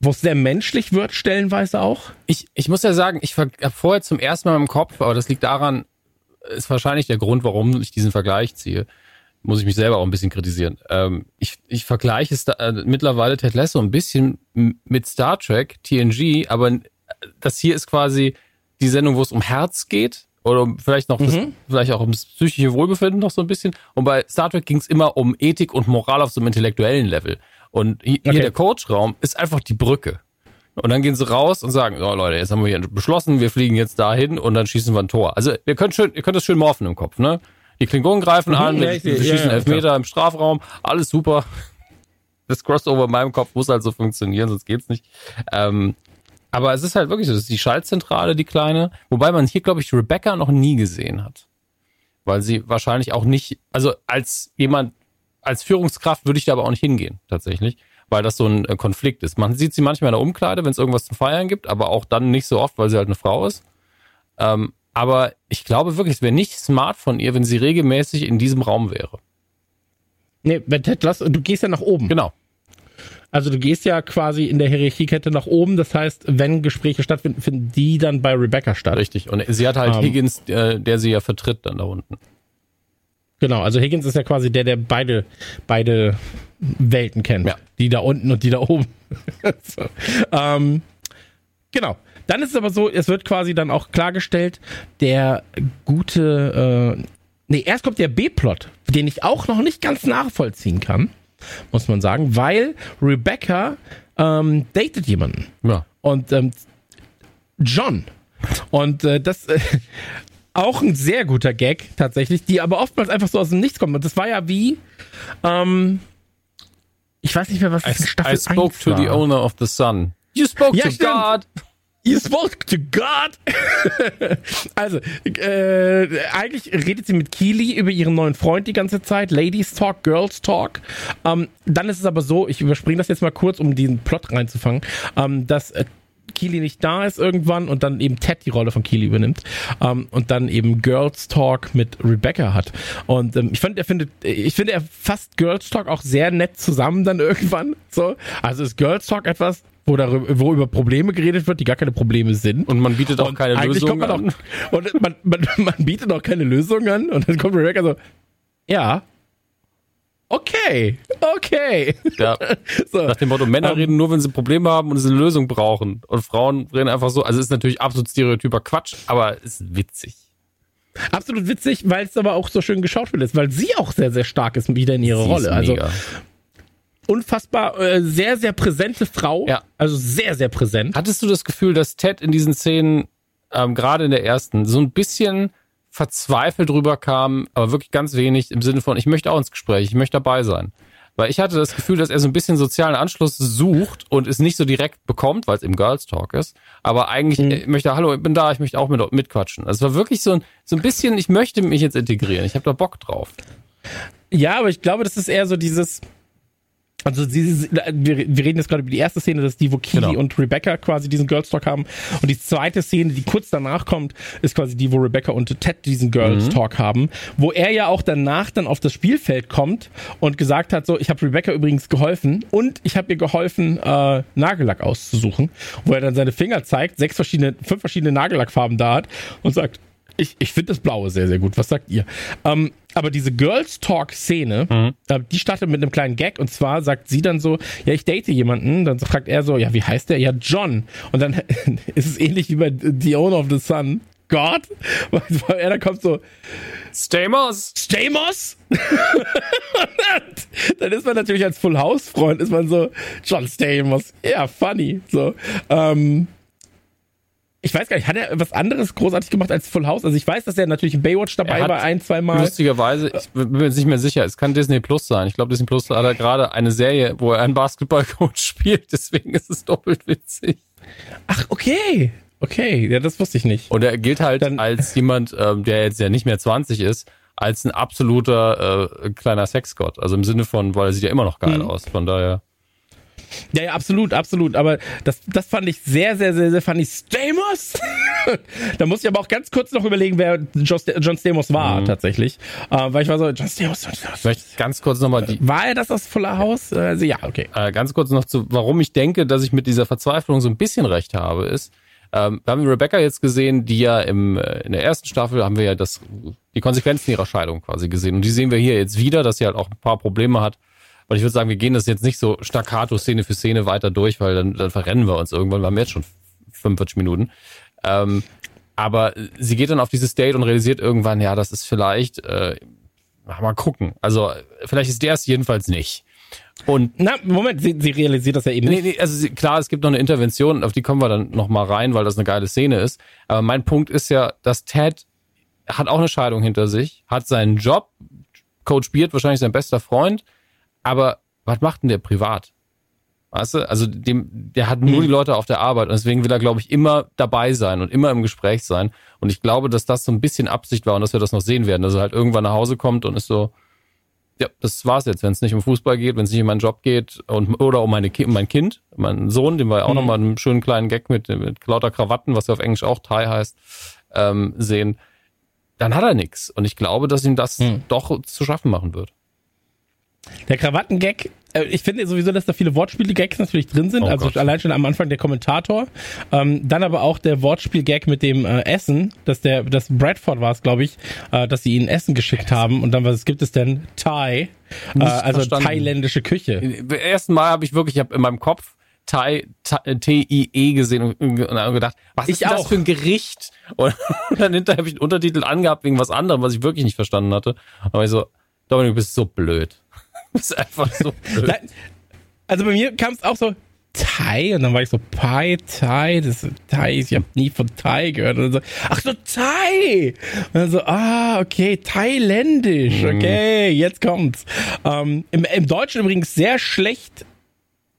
wo es sehr menschlich wird, stellenweise auch. Ich, ich muss ja sagen, ich habe vorher zum ersten Mal im Kopf, aber das liegt daran, ist wahrscheinlich der Grund, warum ich diesen Vergleich ziehe. Muss ich mich selber auch ein bisschen kritisieren. Ähm, ich, ich vergleiche es da, äh, mittlerweile Ted Lasso ein bisschen mit Star Trek, TNG, aber das hier ist quasi die Sendung, wo es um Herz geht oder um vielleicht noch das, vielleicht auch ums psychische Wohlbefinden noch so ein bisschen. Und bei Star Trek ging es immer um Ethik und Moral auf so einem intellektuellen Level. Und hier, Okay. hier der Coachraum ist einfach die Brücke. Und dann gehen sie raus und sagen, so Leute, jetzt haben wir hier beschlossen, wir fliegen jetzt dahin und dann schießen wir ein Tor. Also ihr könnt schön, ihr könnt das schön morphen im Kopf, ne? Die Klingonen greifen an, ja, ja, schießen ja, Elfmeter im Strafraum, alles super. Das Crossover in meinem Kopf muss halt so funktionieren, sonst geht's nicht. Ähm, aber es ist halt wirklich so, das ist die Schaltzentrale, die kleine, wobei man hier, glaube ich, Rebecca noch nie gesehen hat. Weil sie wahrscheinlich auch nicht, also als jemand, als Führungskraft würde ich da aber auch nicht hingehen, tatsächlich, weil das so ein äh, Konflikt ist. Man sieht sie manchmal in der Umkleide, wenn es irgendwas zu feiern gibt, aber auch dann nicht so oft, weil sie halt eine Frau ist. Ähm, aber ich glaube wirklich, es wäre nicht smart von ihr, wenn sie regelmäßig in diesem Raum wäre. Nee, wenn Ted Lasso, du gehst ja nach oben. Genau. Also du gehst ja quasi in der Hierarchiekette nach oben. Das heißt, wenn Gespräche stattfinden, finden die dann bei Rebecca statt. Richtig. Und sie hat halt Ähm. Higgins, äh, der sie ja vertritt dann da unten. Genau, also Higgins ist ja quasi der, der beide, beide Welten kennt. Ja. Die da unten und die da oben. so. ähm, genau. Dann ist es aber so, es wird quasi dann auch klargestellt, der gute, äh, nee, erst kommt der B-Plot, den ich auch noch nicht ganz nachvollziehen kann, muss man sagen, weil Rebecca ähm, datet jemanden. Ja. Und ähm, John. Und äh, das äh, auch ein sehr guter Gag tatsächlich, die aber oftmals einfach so aus dem Nichts kommen. Und das war ja wie, ähm, ich weiß nicht mehr, was I, Staffel I spoke 1 to war. the owner of the sun. You spoke Ja, to stimmt. God. You spoke to God. also, äh, eigentlich redet sie mit Keely über ihren neuen Freund die ganze Zeit. Ladies Talk, Girls Talk. Ähm, dann ist es aber so, ich überspringe das jetzt mal kurz, um diesen Plot reinzufangen, ähm, dass äh, Keely nicht da ist irgendwann und dann eben Ted die Rolle von Keely übernimmt ähm, und dann eben Girls Talk mit Rebecca hat. Und ähm, ich fand, er findet, ich finde, er fasst Girls Talk auch sehr nett zusammen dann irgendwann. So, also ist Girls Talk etwas, wo, darüber, wo über Probleme geredet wird, die gar keine Probleme sind. Und man bietet auch und keine Lösung an. Auch, und man, man, man bietet auch keine Lösung an. Und dann kommt Rebecca so, ja, okay, okay. Ja. So. Nach dem Motto, Männer um, ähm. reden nur, wenn sie Probleme haben und sie eine Lösung brauchen. Und Frauen reden einfach so. Also ist natürlich absolut stereotyper Quatsch, aber ist witzig. Absolut witzig, weil es aber auch so schön geschauspielt ist, weil sie auch sehr, sehr stark ist wieder in ihrer sie Rolle. Also unfassbar äh, sehr, sehr präsente Frau. Ja. Also sehr, sehr präsent. Hattest du das Gefühl, dass Ted in diesen Szenen, ähm, gerade in der ersten, so ein bisschen verzweifelt rüberkam, aber wirklich ganz wenig im Sinne von, ich möchte auch ins Gespräch, ich möchte dabei sein. Weil ich hatte das Gefühl, dass er so ein bisschen sozialen Anschluss sucht und es nicht so direkt bekommt, weil es eben Girls Talk ist. Aber eigentlich mhm. möchte, hallo, ich bin da, ich möchte auch mit, mitquatschen. Also es war wirklich so ein, so ein bisschen, ich möchte mich jetzt integrieren. Ich habe da Bock drauf. Ja, aber ich glaube, das ist eher so dieses, also sie, wir, wir reden jetzt gerade über die erste Szene, dass die, wo Keely genau. und Rebecca quasi diesen Girls Talk haben. Und die zweite Szene, die kurz danach kommt, ist quasi die, wo Rebecca und Ted diesen Girls mhm. Talk haben. Wo er ja auch danach dann auf das Spielfeld kommt und gesagt hat, so, ich habe Rebecca übrigens geholfen und ich habe ihr geholfen, äh, Nagellack auszusuchen. Wo er dann seine Finger zeigt, sechs verschiedene, fünf verschiedene Nagellackfarben da hat und sagt, ich, ich finde das Blaue sehr, sehr gut. Was sagt ihr? Ähm, aber diese Girls Talk-Szene, mhm. äh, die startet mit einem kleinen Gag und zwar sagt sie dann so, ja, ich date jemanden. Dann fragt er so, ja, wie heißt der? Ja, John. Und dann ist es ähnlich wie bei The Owner of the Sun. Gott, weil er da kommt so Stamos. Stamos? dann ist man natürlich als Full House Freund ist man so John Stamos. Ja, funny. So. Ähm, ich weiß gar nicht, hat er was anderes großartig gemacht als Full House? Also ich weiß, dass er natürlich in Baywatch dabei war, ein, zwei Mal. Lustigerweise, ich bin mir nicht mehr sicher, es kann Disney Plus sein. Ich glaube, Disney Plus hat er gerade eine Serie, wo er einen Basketballcoach spielt, deswegen ist es doppelt witzig. Ach, okay. Okay, ja, das wusste ich nicht. Und er gilt halt Dann, als jemand, ähm, der jetzt ja nicht mehr 20 ist, als ein absoluter äh, kleiner Sexgott. Also im Sinne von, weil er sieht ja immer noch geil mhm. aus. Von daher. Ja, ja, absolut, absolut. Aber das, das fand ich sehr, sehr, sehr, sehr funny. Stamos? da muss ich aber auch ganz kurz noch überlegen, wer John Stamos war, mhm. tatsächlich. Äh, weil ich war so, John Stamos, John Stamos. Vielleicht ganz kurz nochmal die. War er das aus Fuller House? Also, ja, okay. Äh, ganz kurz noch zu, warum ich denke, dass ich mit dieser Verzweiflung so ein bisschen recht habe, ist, ähm, wir haben Rebecca jetzt gesehen, die ja im, äh, in der ersten Staffel haben wir ja das, die Konsequenzen ihrer Scheidung quasi gesehen. Und die sehen wir hier jetzt wieder, dass sie halt auch ein paar Probleme hat und ich würde sagen, wir gehen das jetzt nicht so staccato Szene für Szene weiter durch, weil dann, dann verrennen wir uns irgendwann. Wir haben jetzt schon 45 Minuten. Ähm, aber sie geht dann auf dieses Date und realisiert irgendwann, ja, das ist vielleicht, äh, mal gucken. Also vielleicht ist der es jedenfalls nicht. Und na Moment, sie, sie realisiert das ja eben nicht. Nee, nee, also sie, klar, es gibt noch eine Intervention, auf die kommen wir dann noch mal rein, weil das eine geile Szene ist. Aber mein Punkt ist ja, dass Ted hat auch eine Scheidung hinter sich, hat seinen Job, Coach Beard wahrscheinlich sein bester Freund, aber was macht denn der privat? Weißt du? Also dem, der hat nur mhm. die Leute auf der Arbeit und deswegen will er, glaube ich, immer dabei sein und immer im Gespräch sein. Und ich glaube, dass das so ein bisschen Absicht war und dass wir das noch sehen werden, dass er halt irgendwann nach Hause kommt und ist so, ja, das war's jetzt, wenn es nicht um Fußball geht, wenn es nicht um meinen Job geht und oder um meine um mein Kind, meinen Sohn, den wir ja auch mhm. nochmal einen schönen kleinen Gag mit, mit lauter Krawatten, was ja auf Englisch auch Tie heißt, ähm, sehen, dann hat er nix. Und ich glaube, dass ihm das mhm. doch zu schaffen machen wird. Der Krawattengag, äh, ich finde sowieso, dass da viele Wortspiele-Gags natürlich drin sind. Oh also Gott. allein schon am Anfang der Kommentator. Ähm, dann aber auch der Wortspiel-Gag mit dem äh, Essen, dass der, das Bradford war es, glaube ich, äh, dass sie ihnen Essen geschickt haben. Und dann, was gibt es denn? Thai. Äh, also verstanden. thailändische Küche. Beim ersten Mal habe ich wirklich, ich habe in meinem Kopf Thai, T-I-E gesehen und, und gedacht, was ist das für ein Gericht? Und dann hinterher habe ich einen Untertitel angehabt wegen was anderem, was ich wirklich nicht verstanden hatte. Aber ich so, Dominik, du bist so blöd. Ist einfach so blöd. Also bei mir kam es auch so, Thai und dann war ich so Pai Thai das ist Thai ich habe nie von Thai gehört und so ach so Thai und dann so ah okay thailändisch mhm. okay jetzt kommt's ähm, im, im Deutschen übrigens sehr schlecht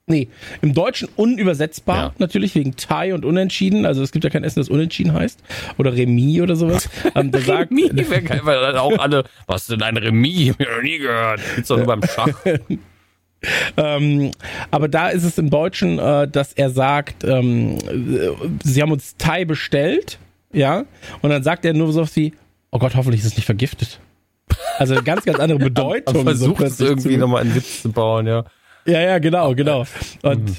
Nee, im Deutschen unübersetzbar, Ja. natürlich wegen Thai und Unentschieden. Also es gibt ja kein Essen, das Unentschieden heißt. Oder Remis oder sowas. Ähm, sagt, Remis wäre geil, weil dann auch alle, was denn ein Remis? Hab nie gehört. Gibt's doch nur beim Schach. ähm, aber da ist es im Deutschen, äh, dass er sagt, ähm, äh, sie haben uns Thai bestellt, ja, und dann sagt er nur so wie, oh Gott, hoffentlich ist es nicht vergiftet. Also ganz, ganz andere Bedeutung. Versucht es plötzlich irgendwie nochmal einen Witz zu bauen, ja. Ja, ja, genau, genau. Und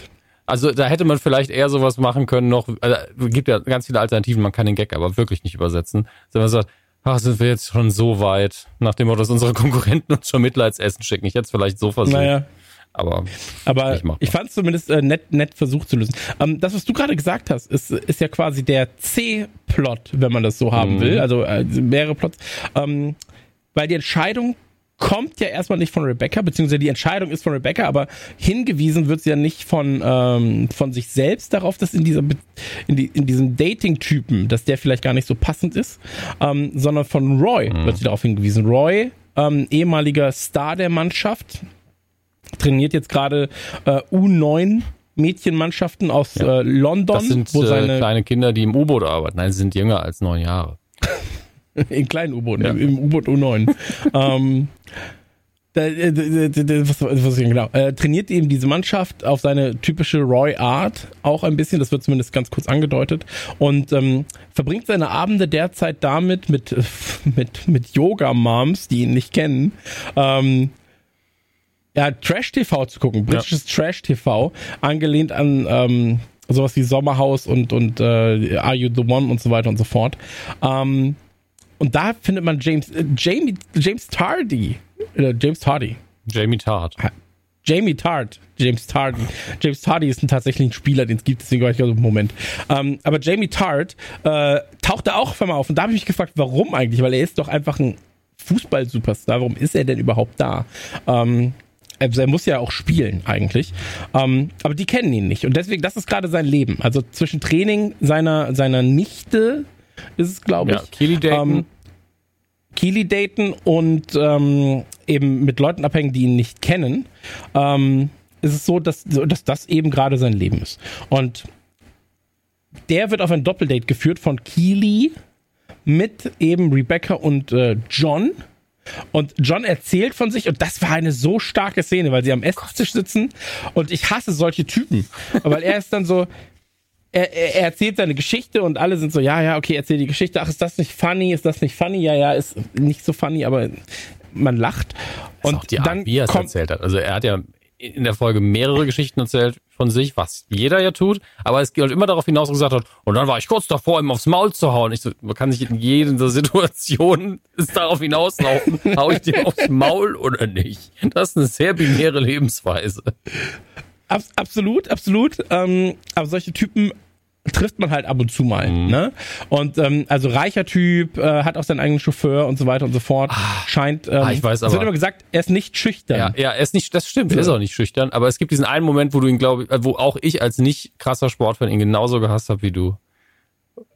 Also da hätte man vielleicht eher sowas machen können noch, also, es gibt ja ganz viele Alternativen, man kann den Gag aber wirklich nicht übersetzen. Wenn man sagt, ach, sind wir jetzt schon so weit, nachdem wir, dass unsere Konkurrenten uns schon Mitleidsessen schicken. Ich hätte es vielleicht so versucht. naja, Aber Aber ich fand es zumindest äh, nett, nett versucht zu lösen. Ähm, das, was du gerade gesagt hast, ist, ist ja quasi der C-Plot, wenn man das so haben Mhm. will. Also äh, mehrere Plots. Ähm, weil die Entscheidung kommt ja erstmal nicht von Rebecca, beziehungsweise die Entscheidung ist von Rebecca, aber hingewiesen wird sie ja nicht von, ähm, von sich selbst darauf, dass in, dieser, in, die, in diesem Dating-Typen, dass der vielleicht gar nicht so passend ist, ähm, sondern von Roy wird sie darauf hingewiesen. Roy, ähm, ehemaliger Star der Mannschaft, trainiert jetzt gerade äh, U9 Mädchenmannschaften aus äh, London, das sind wo äh, seine kleine Kinder, die im U-Boot arbeiten. Nein, sie sind jünger als neun Jahre. in kleinen U-Booten, im, im U-Boot U9. ähm, da, äh, d- d- d- was, was genau? Äh, trainiert eben diese Mannschaft auf seine typische Roy Art auch ein bisschen, das wird zumindest ganz kurz angedeutet und ähm, verbringt seine Abende derzeit damit mit mit mit Yoga Moms, die ihn nicht kennen, ähm, ja, Trash TV zu gucken, britisches Trash TV, angelehnt an ähm, sowas wie Sommerhaus und und äh, Are You the One und so weiter und so fort. Ähm, und da findet man James äh, Jamie James Tardy, äh, James Tardy, Jamie Tart. Jamie Tart, James Tardy. James Tardy ist ein tatsächlich ein Spieler, den es gibt, deswegen war ich gerade so, Moment. Ähm, aber Jamie Tart äh, tauchte auch auf einmal auf und da habe ich mich gefragt, warum eigentlich? Weil er ist doch einfach ein Fußball-Superstar. Warum ist er denn überhaupt da? Ähm, also er muss ja auch spielen eigentlich. Ähm, aber die kennen ihn nicht. Und deswegen, das ist gerade sein Leben. Also zwischen Training seiner, seiner Nichte ist es, glaube ich. Ja, Keely Dayton. Ähm, Keely daten und ähm, eben mit Leuten abhängen, die ihn nicht kennen, ähm, ist es so, dass, dass das eben gerade sein Leben ist. Und der wird auf ein Doppeldate geführt von Keely mit eben Rebecca und äh, John. Und John erzählt von sich, und das war eine so starke Szene, weil sie am Esstisch sitzen und ich hasse solche Typen. Weil er ist dann so, er, er er erzählt seine Geschichte und alle sind so, ja, ja, okay, erzähl die Geschichte. Ach, ist das nicht funny? Ist das nicht funny? Ja, ja, ist nicht so funny, aber man lacht. Und Und auch die Art, dann wie er es erzählt hat. Also er hat ja in der Folge mehrere Geschichten erzählt von sich, was jeder ja tut, aber es geht halt immer darauf hinaus, gesagt hat, und dann war ich kurz davor, ihm aufs Maul zu hauen. Ich so, man kann sich in jeder Situation darauf hinauslaufen, hau ich dem aufs Maul oder nicht. Das ist eine sehr binäre Lebensweise. Abs absolut, absolut. Ähm, aber solche Typen trifft man halt ab und zu mal. Mhm. Ne? Und ähm, also reicher Typ, äh, hat auch seinen eigenen Chauffeur und so weiter und so fort. Scheint. Ähm, Ah, ich weiß Es wird aber- immer gesagt, er ist nicht schüchtern. Ja, ja, er ist nicht, das stimmt, er ist auch nicht schüchtern, aber es gibt diesen einen Moment, wo du ihn, glaube ich, äh, wo auch ich als nicht krasser Sportfan ihn genauso gehasst habe wie du.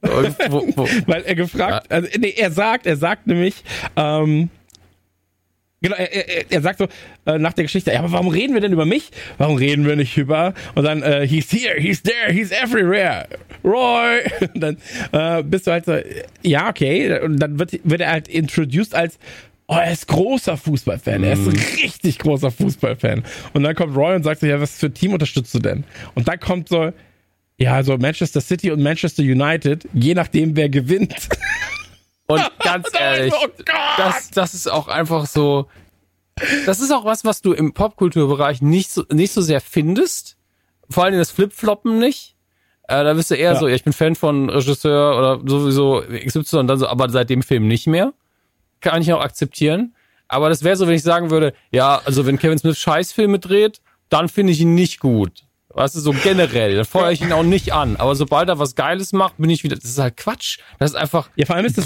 Wo, wo, Weil er gefragt, also, nee, er sagt, er sagt nämlich, ähm, genau, er, er, er sagt so äh, nach der Geschichte, ja, aber warum reden wir denn über mich? Warum reden wir nicht über? Und dann, äh, he's here, he's there, he's everywhere, Roy. Und dann äh, bist du halt so, ja, okay. Und dann wird, wird er halt introduced als Oh, er ist großer Fußballfan. Er ist ein richtig großer Fußballfan. Und dann kommt Roy und sagt so, ja, was für Team unterstützt du denn? Und dann kommt so, ja, also Manchester City und Manchester United, je nachdem, wer gewinnt. Und ganz ehrlich, oh Gott! das, das ist auch einfach so. Das ist auch was, was du im Popkulturbereich nicht so, nicht so sehr findest. Vor allem das Flipfloppen nicht. Äh, da bist du eher Ja. so, ja, ich bin Fan von Regisseur oder sowieso XY und dann so, aber seit dem Film nicht mehr. Kann ich auch akzeptieren. Aber das wäre so, wenn ich sagen würde, ja, also wenn Kevin Smith Scheißfilme dreht, dann finde ich ihn nicht gut. Weißt du, so generell, dann feuere ich ihn auch nicht an. Aber sobald er was Geiles macht, bin ich wieder, das ist halt Quatsch. Das ist einfach, Ja, vor allem ist das.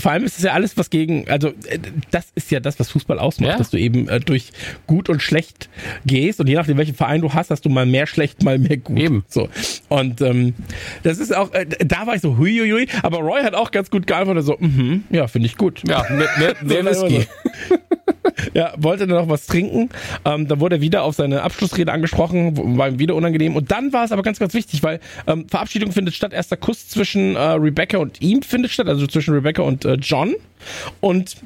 Vor allem ist es ja alles, was gegen, also äh, das ist ja das, was Fußball ausmacht, Ja. dass du eben äh, durch gut und schlecht gehst und je nachdem, welchen Verein du hast, hast du mal mehr schlecht, mal mehr gut. Eben. So. Und ähm, das ist auch, äh, da war ich so huiuiui, aber Roy hat auch ganz gut geantwortet, so, mhm, ja, finde ich gut. ja, mehr, mehr, mehr Whisky. ja, wollte dann noch was trinken. Ähm, da wurde er wieder auf seine Abschlussrede angesprochen, war ihm wieder unangenehm. Und dann war es aber ganz, ganz wichtig, weil ähm, Verabschiedung findet statt, erster Kuss zwischen äh, Rebecca und ihm findet statt, also zwischen Rebecca und äh, John. Und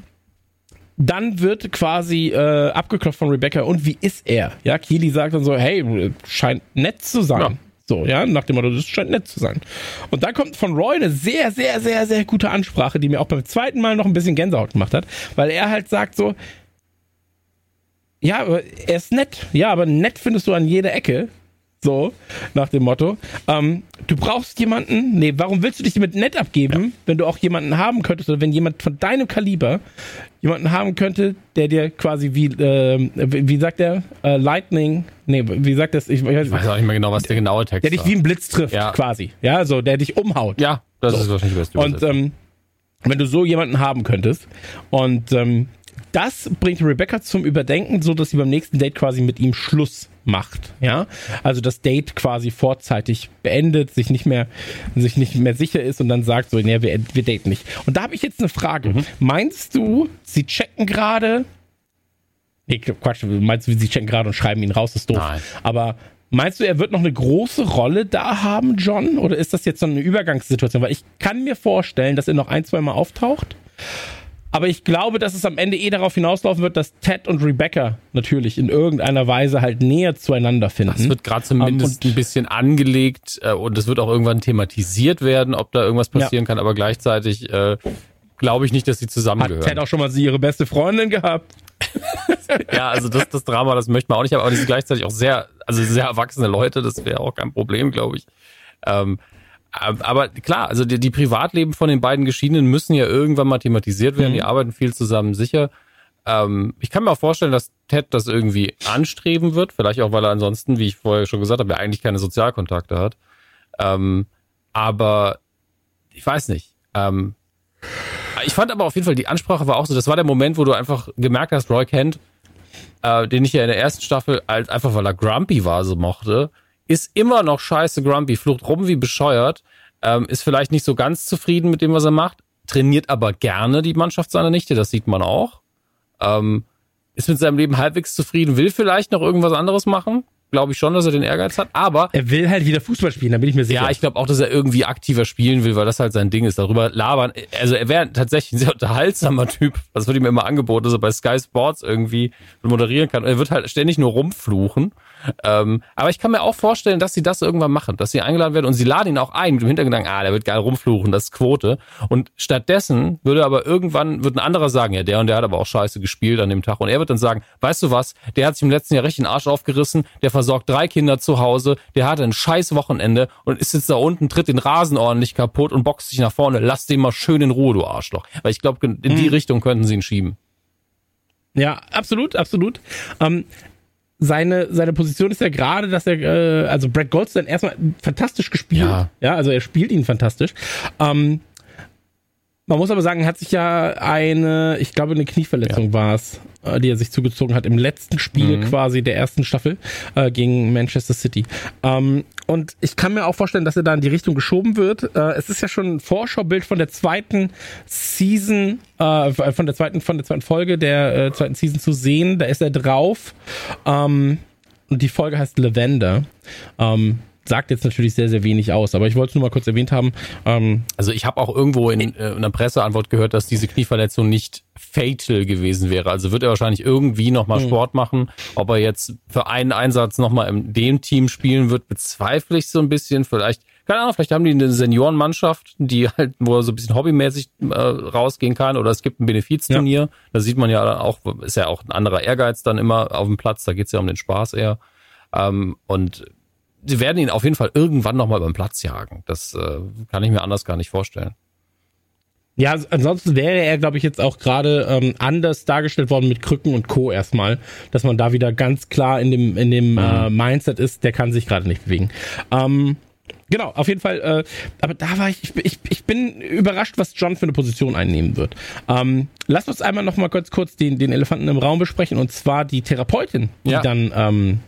dann wird quasi äh, abgeklopft von Rebecca und wie ist er? Ja, Keely sagt dann so, hey, scheint nett zu sein. Ja. So, ja, nach dem Motto, das scheint nett zu sein. Und dann kommt von Roy eine sehr, sehr, sehr, sehr gute Ansprache, die mir auch beim zweiten Mal noch ein bisschen Gänsehaut gemacht hat, weil er halt sagt so, ja, aber er ist nett. Ja, aber nett findest du an jeder Ecke. So, nach dem Motto. Ähm, du brauchst jemanden, nee, warum willst du dich mit nett abgeben, ja. wenn du auch jemanden haben könntest oder wenn jemand von deinem Kaliber jemanden haben könnte, der dir quasi wie, äh, wie, sagt der, äh, Lightning, nee, wie sagt das? Ich, ich, weiß auch nicht mehr genau, was der genaue Text Der dich wie ein Blitz trifft, Ja. quasi. Ja, so, der dich umhaut. Ja, das So. ist wahrscheinlich das Beste. Und ähm, wenn du so jemanden haben könntest und ähm, das bringt Rebecca zum Überdenken, so dass sie beim nächsten Date quasi mit ihm Schluss macht, ja? Also das Date quasi vorzeitig beendet, sich nicht mehr sich nicht mehr sicher ist und dann sagt so, nee, wir, wir daten nicht. Und da habe ich jetzt eine Frage. Mhm. Meinst du, sie checken gerade Nee, Quatsch, meinst du, sie checken gerade und schreiben ihn raus, das ist doof. Nein. Aber meinst du, er wird noch eine große Rolle da haben, John? Oder ist das jetzt so eine Übergangssituation? Weil ich kann mir vorstellen, dass er noch ein, zwei Mal auftaucht. Aber ich glaube, dass es am Ende eh darauf hinauslaufen wird, dass Ted und Rebecca natürlich in irgendeiner Weise halt näher zueinander finden. Es wird gerade zumindest Ähm, ein bisschen angelegt äh, und es wird auch irgendwann thematisiert werden, ob da irgendwas passieren kann, aber gleichzeitig äh, glaube ich nicht, dass sie Hat zusammengehören. Ted auch schon mal sie ihre beste Freundin gehabt? Ja, also das, das Drama, das möchte man auch nicht haben, aber die sind gleichzeitig auch sehr, also sehr erwachsene Leute, das wäre auch kein Problem, glaube ich. Ähm, aber klar, also die, die Privatleben von den beiden Geschiedenen müssen ja irgendwann mal thematisiert werden, die arbeiten viel zusammen, sicher. Ähm, ich kann mir auch vorstellen, dass Ted das irgendwie anstreben wird, vielleicht auch, weil er ansonsten, wie ich vorher schon gesagt habe, ja eigentlich keine Sozialkontakte hat. Ähm, aber ich weiß nicht. Ähm, ich fand aber auf jeden Fall, die Ansprache war auch so, das war der Moment, wo du einfach gemerkt hast, Roy Kent, äh, den ich ja in der ersten Staffel als einfach weil er grumpy war, so mochte, ist immer noch scheiße grumpy, flucht rum wie bescheuert, ähm, ist vielleicht nicht so ganz zufrieden mit dem, was er macht, trainiert aber gerne die Mannschaft seiner Nichte, das sieht man auch. Ähm, ist mit seinem Leben halbwegs zufrieden, will vielleicht noch irgendwas anderes machen. Glaube ich schon, dass er den Ehrgeiz hat. Aber Er will halt wieder Fußball spielen, da bin ich mir sicher. ja, ich glaube auch, dass er irgendwie aktiver spielen will, weil das halt sein Ding ist. Darüber labern. Also er wäre tatsächlich ein sehr unterhaltsamer Typ. Das wird ihm immer angeboten, dass er bei Sky Sports irgendwie moderieren kann. Und er wird halt ständig nur rumfluchen. Ähm, aber ich kann mir auch vorstellen, dass sie das irgendwann machen, dass sie eingeladen werden und sie laden ihn auch ein mit dem Hintergedanken, ah, der wird geil rumfluchen, das ist Quote. Und stattdessen würde aber irgendwann, wird ein anderer sagen, ja, der und der hat aber auch scheiße gespielt an dem Tag. Und er wird dann sagen, weißt du was, der hat sich im letzten Jahr richtig den Arsch aufgerissen, der versorgt drei Kinder zu Hause, der hatte ein scheiß Wochenende und ist jetzt da unten, tritt den Rasen ordentlich kaputt und boxt sich nach vorne. Lass den mal schön in Ruhe, du Arschloch. Weil ich glaube, in die Richtung könnten sie ihn schieben. Ja, absolut, absolut. Ähm, seine, seine Position ist ja gerade, dass er, äh, also Brad Goldstein erstmal fantastisch gespielt. Ja. ja also er spielt ihn fantastisch. Ähm, man muss aber sagen, er hat sich ja eine, ich glaube, eine Knieverletzung war es, äh, die er sich zugezogen hat im letzten Spiel quasi der ersten Staffel äh, gegen Manchester City. Ähm, und ich kann mir auch vorstellen, dass er da in die Richtung geschoben wird. Äh, es ist ja schon ein Vorschaubild von der zweiten Season, äh, von der zweiten, von der zweiten Folge der äh, zweiten Season zu sehen. Da ist er drauf. Ähm, und die Folge heißt Lavender. Ähm, sagt jetzt natürlich sehr, sehr wenig aus, aber ich wollte es nur mal kurz erwähnt haben. Ähm, Also ich habe auch irgendwo in, äh, in einer Presseantwort gehört, dass diese Knieverletzung nicht fatal gewesen wäre. Also wird er wahrscheinlich irgendwie nochmal Sport machen. Ob er jetzt für einen Einsatz nochmal in dem Team spielen wird, bezweifle ich so ein bisschen. Vielleicht, keine Ahnung, vielleicht haben die eine Seniorenmannschaft, die halt, wo er so ein bisschen hobbymäßig äh, rausgehen kann. Oder es gibt ein Benefizturnier. Da sieht man ja auch, ist ja auch ein anderer Ehrgeiz dann immer auf dem Platz. Da geht's ja um den Spaß eher. Ähm, und sie werden ihn auf jeden Fall irgendwann nochmal beim Platz jagen. Das äh, kann ich mir anders gar nicht vorstellen. Ja, ansonsten wäre er, glaube ich, jetzt auch gerade ähm, anders dargestellt worden mit Krücken und Co. erstmal, dass man da wieder ganz klar in dem in dem äh, Mindset ist, der kann sich gerade nicht bewegen. Ähm, genau, auf jeden Fall. Äh, aber da war ich, ich, ich, bin überrascht, was John für eine Position einnehmen wird. Ähm, lass uns einmal noch mal kurz kurz den den Elefanten im Raum besprechen und zwar die Therapeutin, die Ja. dann ähm,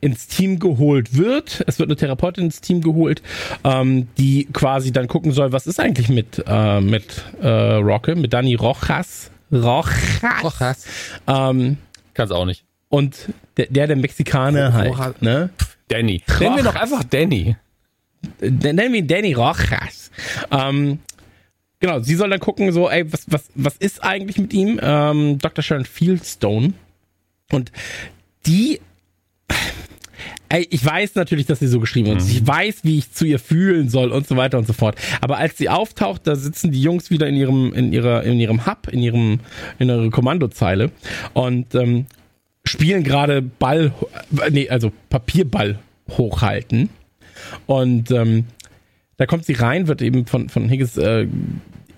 ins Team geholt wird. Es wird eine Therapeutin ins Team geholt, ähm, die quasi dann gucken soll, was ist eigentlich mit, äh, mit äh, Rocke, mit Dani Rojas. Rojas. Rojas. Ähm, Kann's auch nicht. und der, der, der Mexikaner Rojas. halt, ne? Danny. Nennen wir doch einfach Danny. Nennen wir ihn Danny Rojas. Ähm, genau, sie soll dann gucken, so, ey, was, was, was ist eigentlich mit ihm? Ähm, Dr. Sharon Fieldstone. Und die, ich weiß natürlich, dass sie so geschrieben ist. Ich weiß, wie ich zu ihr fühlen soll und so weiter und so fort. Aber als sie auftaucht, da sitzen die Jungs wieder in ihrem, in ihrer, in ihrem Hub, in ihrem, in ihrer Kommandozeile und ähm, spielen gerade Ball, nee, also Papierball hochhalten. Und ähm, da kommt sie rein, wird eben von, von Higgins äh,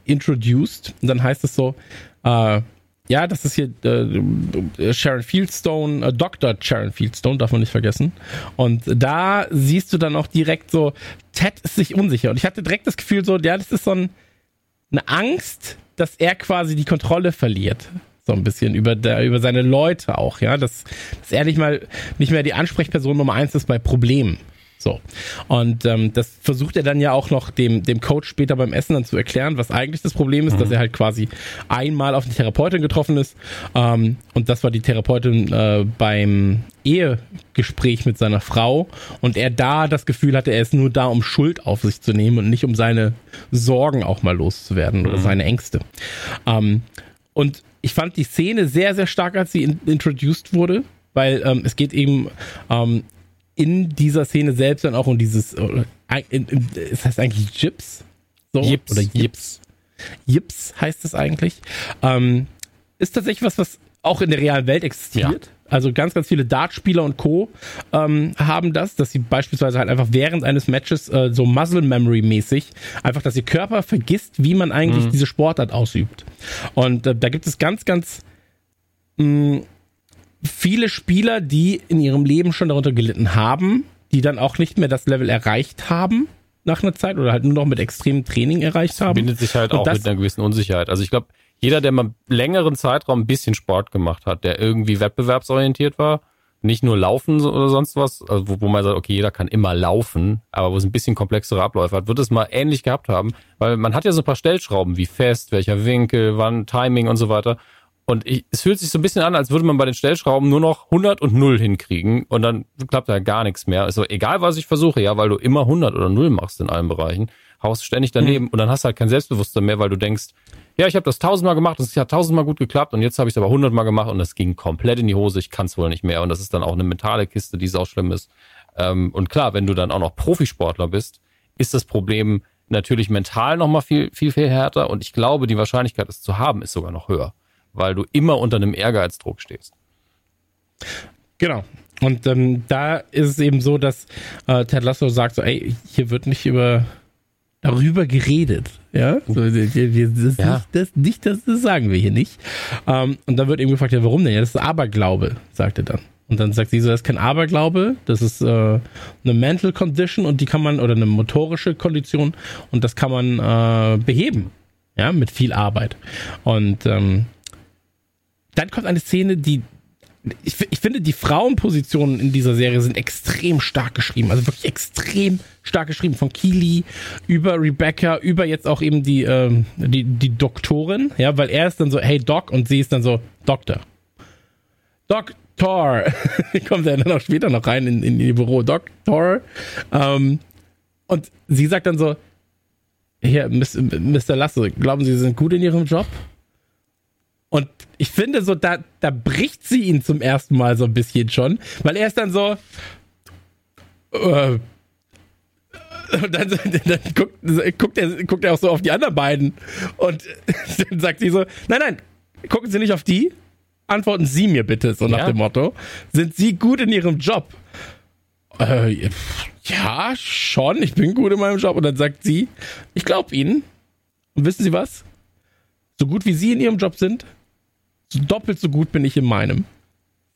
introduced. Und dann heißt es so, äh, ja, das ist hier äh, Sharon Fieldstone, äh, Dr. Sharon Fieldstone, darf man nicht vergessen. Und da siehst du dann auch direkt so, Ted ist sich unsicher. Und ich hatte direkt das Gefühl so, ja, das ist so ein, eine Angst, dass er quasi die Kontrolle verliert. So ein bisschen über, der, über seine Leute auch, ja. Dass, dass er nicht mal nicht mehr die Ansprechperson Nummer eins ist bei Problemen. So. Und ähm, das versucht er dann ja auch noch dem, dem Coach später beim Essen dann zu erklären, was eigentlich das Problem ist, dass er halt quasi einmal auf eine Therapeutin getroffen ist. Ähm, und das war die Therapeutin äh, beim Ehegespräch mit seiner Frau. Und er da das Gefühl hatte, er ist nur da, um Schuld auf sich zu nehmen und nicht um seine Sorgen auch mal loszuwerden oder seine Ängste. Ähm, und ich fand die Szene sehr, sehr stark, als sie in, introduced wurde, weil ähm, es geht eben ähm, in dieser Szene selbst dann auch um dieses, äh, in, in, es heißt eigentlich Gips? So? Jips. Oder Jips. Jips heißt es eigentlich. Ähm, ist tatsächlich was, was auch in der realen Welt existiert. Also ganz, ganz viele Dartspieler und Co. Ähm, haben das, dass sie beispielsweise halt einfach während eines Matches äh, so Muscle Memory mäßig einfach, dass ihr Körper vergisst, wie man eigentlich diese Sportart ausübt. Und äh, da gibt es ganz, ganz mh, viele Spieler, die in ihrem Leben schon darunter gelitten haben, die dann auch nicht mehr das Level erreicht haben nach einer Zeit oder halt nur noch mit extremem Training erreicht haben. Verbindet sich halt Und auch das- mit einer gewissen Unsicherheit. Also ich glaube, jeder, der mal längeren Zeitraum ein bisschen Sport gemacht hat, der irgendwie wettbewerbsorientiert war, nicht nur laufen oder sonst was, also wo, wo man sagt, okay, jeder kann immer laufen, aber wo es ein bisschen komplexere Abläufe hat, wird es mal ähnlich gehabt haben, weil man hat ja so ein paar Stellschrauben wie fest, welcher Winkel, wann, Timing und so weiter. Und ich, es fühlt sich so ein bisschen an, als würde man bei den Stellschrauben nur noch 100 und 0 hinkriegen und dann klappt da gar nichts mehr. Also egal, was ich versuche, ja, weil du immer 100 oder 0 machst in allen Bereichen, haust ständig daneben und dann hast du halt kein Selbstbewusstsein mehr, weil du denkst, ja, ich habe das tausendmal gemacht und es hat tausendmal gut geklappt und jetzt habe ich es aber hundertmal gemacht und das ging komplett in die Hose, ich kann es wohl nicht mehr und das ist dann auch eine mentale Kiste, die sau schlimm ist. Ähm, und klar, wenn du dann auch noch Profisportler bist, ist das Problem natürlich mental nochmal viel, viel, viel härter und ich glaube, die Wahrscheinlichkeit, es zu haben, ist sogar noch höher, weil du immer unter einem Ehrgeizdruck stehst. Genau. Und ähm, da ist es eben so, dass äh, Ted Lasso sagt so, ey, hier wird nicht über darüber geredet. Ja, so, das, Ja. Nicht, das, nicht, das, das sagen wir hier nicht. Ähm, und dann wird eben gefragt, ja, warum denn? Ja, das ist Aberglaube, sagt er dann. Und dann sagt sie so, das ist kein Aberglaube, das ist äh, eine Mental Condition und die kann man, oder eine motorische Kondition und das kann man äh, beheben. Ja, mit viel Arbeit. Und ähm, dann kommt eine Szene, die ich, ich finde, die Frauenpositionen in dieser Serie sind extrem stark geschrieben. Also wirklich extrem stark geschrieben. Von Keely über Rebecca, über jetzt auch eben die, ähm, die, die Doktorin. Ja, weil er ist dann so, hey Doc, und sie ist dann so, Doktor. Doktor. Kommt er dann auch später noch rein in, in ihr Büro. Doktor. Ähm, und sie sagt dann so, hier, Mr. Lasse, glauben Sie, Sie sind gut in Ihrem Job? Und ich finde so, da, da bricht sie ihn zum ersten Mal so ein bisschen schon, weil er ist dann so, äh, und dann, dann guckt, guckt, er, guckt er auch so auf die anderen beiden und dann sagt sie so, nein, nein, gucken Sie nicht auf die, antworten Sie mir bitte, so nach Ja. dem Motto. Sind Sie gut in Ihrem Job? Äh, ja, schon, ich bin gut in meinem Job. Und dann sagt sie, ich glaube Ihnen. Und wissen Sie was? So gut wie Sie in Ihrem Job sind, doppelt so gut bin ich in meinem.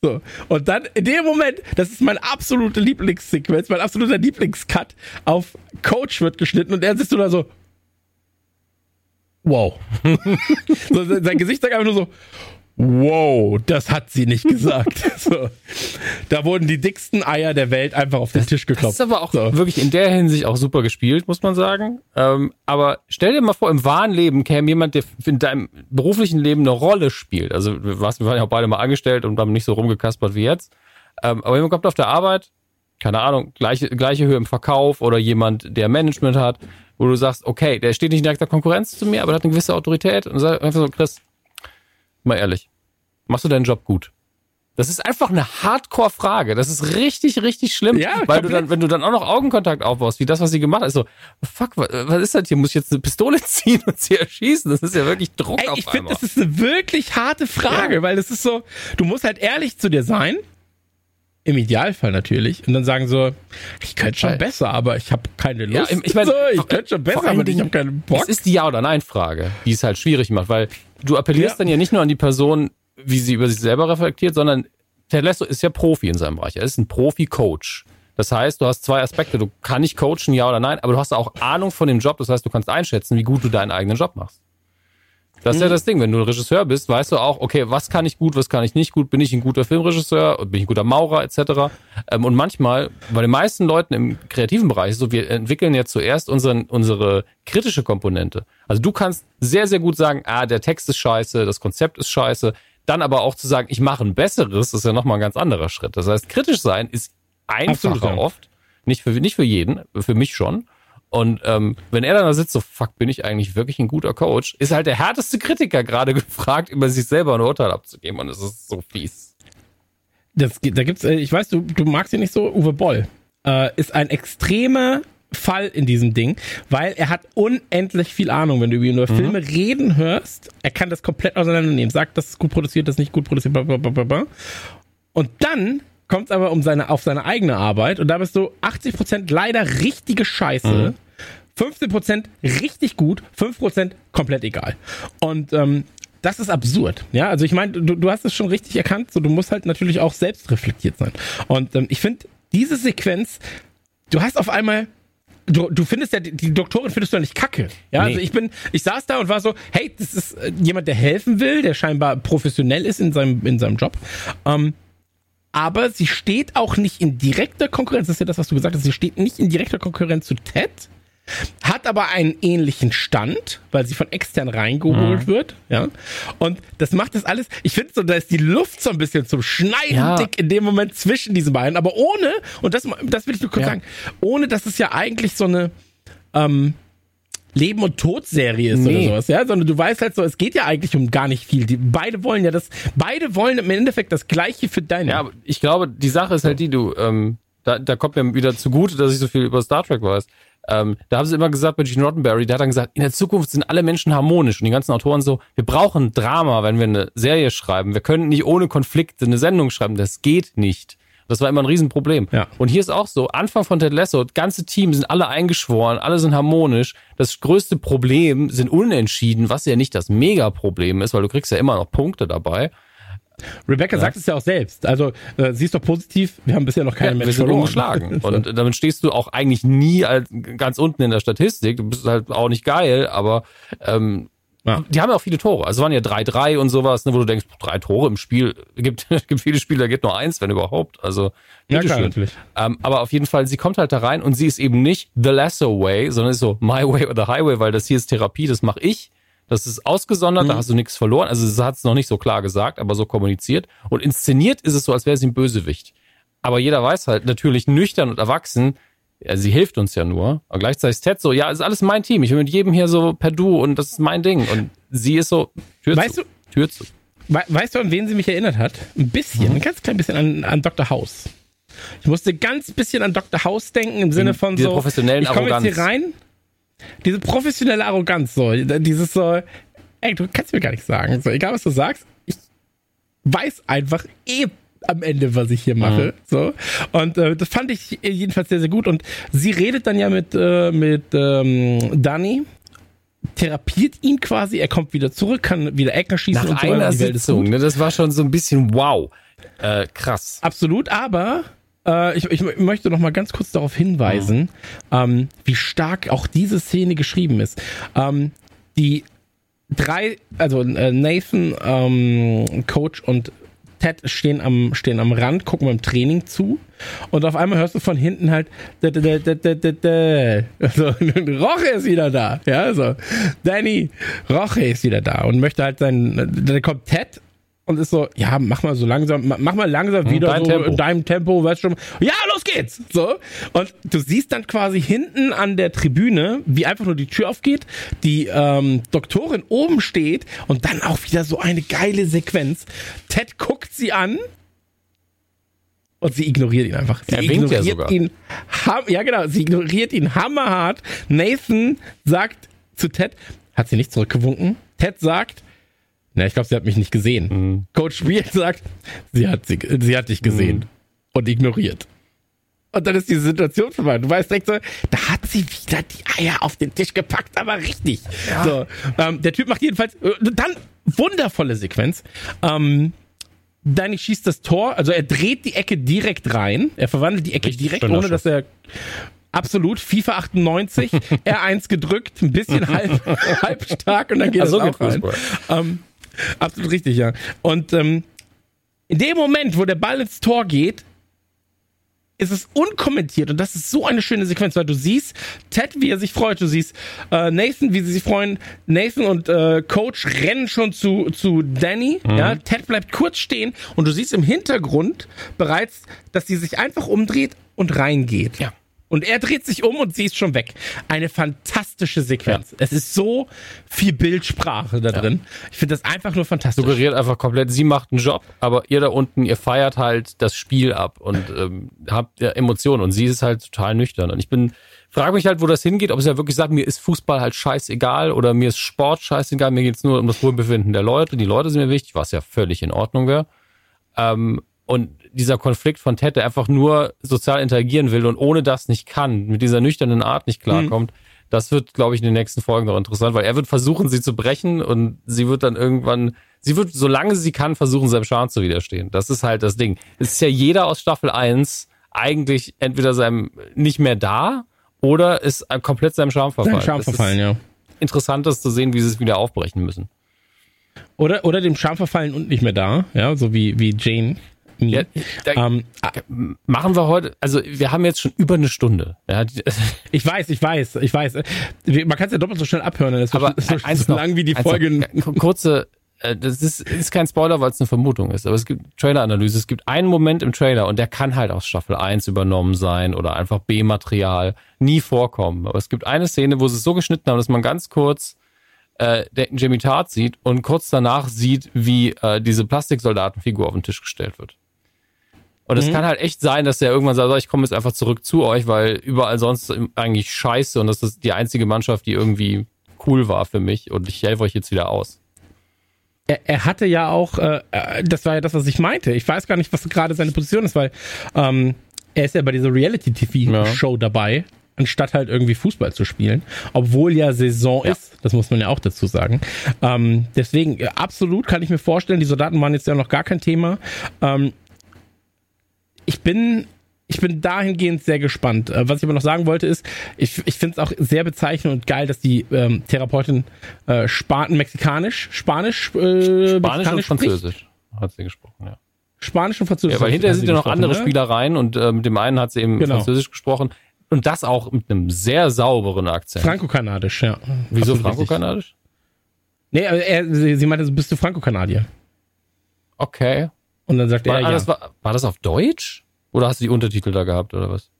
So. Und dann in dem Moment, das ist mein absolute Lieblingssequenz, mein absoluter Lieblingscut, auf Coach wird geschnitten und er sitzt nur da so. Wow. so, sein sein Gesicht sagt einfach nur so, wow, das hat sie nicht gesagt. so. Da wurden die dicksten Eier der Welt einfach auf den Tisch geklopft. Das ist aber auch so. wirklich in der Hinsicht auch super gespielt, muss man sagen. Ähm, aber stell dir mal vor, im wahren Leben käme jemand, der in deinem beruflichen Leben eine Rolle spielt. Also wir waren ja auch beide mal angestellt und haben nicht so rumgekaspert wie jetzt. Ähm, aber jemand kommt auf der Arbeit, keine Ahnung, gleiche, gleiche Höhe im Verkauf oder jemand, der Management hat, wo du sagst, okay, der steht nicht in direkter Konkurrenz zu mir, aber der hat eine gewisse Autorität und sagt einfach so, Chris, mal ehrlich, machst du deinen Job gut? Das ist einfach eine Hardcore-Frage. Das ist richtig, richtig schlimm, Ja, weil du dann, wenn du dann auch noch Augenkontakt aufbaust, wie das, was sie gemacht hat, ist so, fuck, was, was ist das hier? Muss ich jetzt eine Pistole ziehen und sie erschießen? Das ist ja wirklich Druck Ey, auf ich finde, einmal. das ist eine wirklich harte Frage, weil es ist so, du musst halt ehrlich zu dir sein. Im Idealfall natürlich. Und dann sagen so, ich könnte schon besser, aber ich habe keine Ja, Lust. ich meine, so, ich könnte schon besser, aber ich habe keinen Bock. Es ist die Ja- oder Nein-Frage, die es halt schwierig macht, weil du appellierst Ja. dann ja nicht nur an die Person, wie sie über sich selber reflektiert, sondern Ted Lasso ist ja Profi in seinem Bereich. Er ist ein Profi-Coach. Das heißt, du hast zwei Aspekte. Du kannst nicht coachen, ja oder nein, aber du hast auch Ahnung von dem Job. Das heißt, du kannst einschätzen, wie gut du deinen eigenen Job machst. Das ist ja das Ding. Wenn du ein Regisseur bist, weißt du auch, okay, was kann ich gut, was kann ich nicht gut? Bin ich ein guter Filmregisseur? Bin ich ein guter Maurer etc.? Ähm, Und manchmal, bei den meisten Leuten im kreativen Bereich, ist so wir entwickeln ja zuerst unseren, unsere kritische Komponente. Also du kannst sehr, sehr gut sagen, ah, der Text ist scheiße, das Konzept ist scheiße. Dann aber auch zu sagen, ich mache ein besseres, ist ja nochmal ein ganz anderer Schritt. Das heißt, kritisch sein ist einfacher oft. Nicht für, nicht für jeden, für mich schon. Und ähm, wenn er dann da sitzt, so fuck, bin ich eigentlich wirklich ein guter Coach, ist halt der härteste Kritiker gerade gefragt, über sich selber ein Urteil abzugeben. Und es ist so fies. Das, da gibt's, äh, ich weiß, du, du magst ihn nicht so, Uwe Boll äh, ist ein extremer Fall in diesem Ding, weil er hat unendlich viel Ahnung, wenn du über ihn über Filme reden hörst. Er kann das komplett auseinandernehmen, sagt, das ist gut produziert, das ist nicht gut produziert, bla, bla, bla, bla, bla. Und dann kommt es aber um seine, auf seine eigene Arbeit und da bist du 80% leider richtige Scheiße, 15% richtig gut, 5% komplett egal. Und ähm, das ist absurd. Ja, also ich meine, du, du hast es schon richtig erkannt, so du musst halt natürlich auch selbst reflektiert sein. Und ähm, ich finde, diese Sequenz, du hast auf einmal. Du, du findest ja, die, die Doktorin findest du ja nicht kacke. Ja, Nee. also ich bin, ich saß da und war so, hey, das ist äh, jemand, der helfen will, der scheinbar professionell ist in seinem, in seinem Job. Ähm, aber sie steht auch nicht in direkter Konkurrenz, das ist ja das, was du gesagt hast, sie steht nicht in direkter Konkurrenz zu Ted, hat aber einen ähnlichen Stand, weil sie von extern reingeholt wird, ja. Und das macht das alles, ich finde so, da ist die Luft so ein bisschen zum Schneiden Ja. dick in dem Moment zwischen diesen beiden, aber ohne, und das, das will ich nur kurz Ja. sagen, ohne, dass es ja eigentlich so eine, ähm, Leben- und Tod-Serie ist oder Nee. sowas, ja, sondern du weißt halt so, es geht ja eigentlich um gar nicht viel. Die, beide wollen ja das, beide wollen im Endeffekt das Gleiche für deine. Ja, aber ich glaube, die Sache ist halt die, du, ähm, da, da kommt mir wieder zugute, dass ich so viel über Star Trek weiß. Ähm, da haben sie immer gesagt bei Gene Roddenberry, der hat dann gesagt, in der Zukunft sind alle Menschen harmonisch und die ganzen Autoren so, wir brauchen Drama, wenn wir eine Serie schreiben. Wir können nicht ohne Konflikte eine Sendung schreiben, das geht nicht. Das war immer ein Riesenproblem. Ja. Und hier ist auch so, Anfang von Ted Lasso, das ganze Team sind alle eingeschworen, alle sind harmonisch. Das größte Problem sind Unentschieden, was ja nicht das Mega-Problem ist, weil du kriegst ja immer noch Punkte dabei. Rebecca sagt es ja auch selbst. Also, äh, sie ist doch positiv, wir haben bisher noch keine Ja, wir Match sind verloren. ungeschlagen. Und damit stehst du auch eigentlich nie als ganz unten in der Statistik. Du bist halt auch nicht geil, aber ähm, Ja. die haben ja auch viele Tore. Also es waren ja 3-3 und sowas, ne, wo du denkst, drei Tore im Spiel. Gibt, gibt viele Spiele, da geht nur eins, wenn überhaupt. Also Ja, bitteschön. klar, natürlich. Ähm, aber auf jeden Fall, sie kommt halt da rein und sie ist eben nicht the lesser way, sondern ist so my way or the highway, weil das hier ist Therapie, das mache ich. Das ist ausgesondert, Mhm. da hast du nichts verloren. Also sie hat es noch nicht so klar gesagt, aber so kommuniziert. Und inszeniert ist es so, als wäre sie ein Bösewicht. Aber jeder weiß halt natürlich nüchtern und erwachsen, ja, sie hilft uns ja nur. Und gleichzeitig ist Ted so, ja, ist alles mein Team. Ich bin mit jedem hier so per Du und das ist mein Ding. Und sie ist so, Tür Weißt zu. du- Tür zu. We weißt du, an wen sie mich erinnert hat? Ein bisschen, Mhm. ein ganz klein bisschen an, an Dr. House. Ich musste ganz bisschen an Dr. House denken, im Sinne von diese so. professionellen ich komme jetzt hier rein. Diese professionelle Arroganz, so. Dieses so, ey, du kannst mir gar nicht sagen. So, egal was du sagst, ich weiß einfach eh am Ende, was ich hier mache. So. Und äh, das fand ich jedenfalls sehr, sehr gut. Und sie redet dann ja mit, äh, mit ähm, Danny. Therapiert ihn quasi, er kommt wieder zurück, kann wieder Ecken schießen Nach und so einer. Sitzung, ne, das war schon so ein bisschen wow. Äh, krass. Absolut, aber äh, ich, ich möchte noch mal ganz kurz darauf hinweisen, ähm, wie stark auch diese Szene geschrieben ist. Ähm, die drei, also äh, Nathan, ähm, Coach und Ted stehen am, stehen am Rand, gucken beim Training zu. Und auf einmal hörst du von hinten halt. Also, Roche ist wieder da, ja, also Danny Roche ist wieder da und möchte halt sein, dann kommt Ted und ist so, ja, mach mal so langsam, mach mal langsam wieder dein so Tempo. in deinem Tempo, weißt schon, ja, los geht's, so. Und du siehst dann quasi hinten an der Tribüne, wie einfach nur die Tür aufgeht, die ähm, Doktorin oben steht und dann auch wieder so eine geile Sequenz. Ted guckt sie an und sie ignoriert ihn einfach. Sie Er winkt ja ignoriert sogar. ihn, ja genau, sie ignoriert ihn hammerhart. Nathan sagt zu Ted, hat sie nicht zurückgewunken? Ted sagt, na, ich glaube, sie hat mich nicht gesehen. Mhm. Coach Beard sagt, sie hat, sie, sie hat dich gesehen Mhm. und ignoriert. Und dann ist diese Situation vorbei. Du weißt direkt so, da hat sie wieder die Eier auf den Tisch gepackt, aber richtig. So, ähm, der Typ macht jedenfalls, äh, dann wundervolle Sequenz. Ähm, Danny schießt das Tor, also er dreht die Ecke direkt rein. Er verwandelt die Ecke Richtig direkt, ohne dass er absolut FIFA 98, R1 gedrückt, ein bisschen halb, halb stark und dann geht Ach, es so auch rein. Ähm, absolut richtig, ja. Und ähm, in dem Moment, wo der Ball ins Tor geht, ist es unkommentiert und das ist so eine schöne Sequenz, weil du siehst Ted, wie er sich freut, du siehst äh, Nathan, wie sie sich freuen. Nathan und äh, Coach rennen schon zu, zu Danny. Mhm. Ja, Ted bleibt kurz stehen und du siehst im Hintergrund bereits, dass sie sich einfach umdreht und reingeht. Ja. Und er dreht sich um und sie ist schon weg. Eine fantastische Sequenz. Es ist so viel Bildsprache da drin. Ich finde das einfach nur fantastisch. Suggeriert einfach komplett, sie macht einen Job, aber ihr da unten, ihr feiert halt das Spiel ab und ähm, habt ja Emotionen und sie ist halt total nüchtern. Und ich bin, frage mich halt, wo das hingeht, ob sie ja wirklich sagt, mir ist Fußball halt scheißegal oder mir ist Sport scheißegal, mir geht's nur um das Wohlbefinden der Leute. Die Leute sind mir wichtig, was ja völlig in Ordnung wäre. Ähm, und dieser Konflikt von Ted, der einfach nur sozial interagieren will und ohne das nicht kann, mit dieser nüchternen Art nicht klarkommt, das wird, glaube ich, in den nächsten Folgen noch interessant, weil er wird versuchen, sie zu brechen und sie wird dann irgendwann, sie wird, solange sie kann, versuchen, seinem Charme zu widerstehen. Das ist halt das Ding. Es ist ja jeder aus Staffel 1 eigentlich entweder seinem nicht mehr da oder ist komplett seinem Charme verfallen. Sein Charme ist verfallen, ja. Interessant, das zu sehen, wie sie es wieder aufbrechen müssen. Oder, oder dem Charme verfallen und nicht mehr da, ja, so wie, wie Jane. Me. Ja, ähm, machen wir heute, also wir haben jetzt schon über eine Stunde. Ja, ich weiß, ich weiß, ich weiß. Man kann es ja doppelt so schnell abhören, dann ist aber so, eins so noch, lang wie die eins Folge. Noch, kurze, äh, das ist, ist kein Spoiler, weil es eine Vermutung ist, aber es gibt Trailer-Analyse. Es gibt einen Moment im Trailer und der kann halt aus Staffel 1 übernommen sein oder einfach B-Material, nie vorkommen. Aber es gibt eine Szene, wo sie es so geschnitten haben, dass man ganz kurz äh, den Jimmy Tart sieht und kurz danach sieht, wie äh, diese Plastiksoldatenfigur auf den Tisch gestellt wird. Und es kann halt echt sein, dass der irgendwann sagt, so, ich komme jetzt einfach zurück zu euch, weil überall sonst eigentlich scheiße und das ist die einzige Mannschaft, die irgendwie cool war für mich und ich helfe euch jetzt wieder aus. Er, er hatte ja auch, äh, äh, das war ja das, was ich meinte. Ich weiß gar nicht, was gerade seine Position ist, weil ähm, er ist ja bei dieser Reality-TV-Show dabei, anstatt halt irgendwie Fußball zu spielen, obwohl ja Saison Ja. ist. Das muss man ja auch dazu sagen. Ähm, deswegen, absolut kann ich mir vorstellen, die Soldaten waren jetzt ja noch gar kein Thema. Ähm, ich bin ich bin dahingehend sehr gespannt. Äh, Was ich aber noch sagen wollte ist, ich, ich finde es auch sehr bezeichnend und geil, dass die ähm, Therapeutin äh, Spaten mexikanisch, Spanisch, äh, Spanisch und Mexikanisch spricht. Französisch hat sie gesprochen, ja. Spanisch und Französisch. ja weil hinterher sind ja noch andere ne? Spielereien und äh, mit dem einen hat sie eben Genau. Französisch gesprochen und das auch mit einem sehr sauberen Akzent. Franco-Kanadisch, ja. Wieso. Franco-Kanadisch? Nee, aber er, sie, sie meinte, bist du Franco-Kanadier? Okay. Und dann sagt War, er, ja. ah, das war, war das auf Deutsch? Oder hast du die Untertitel da gehabt oder was?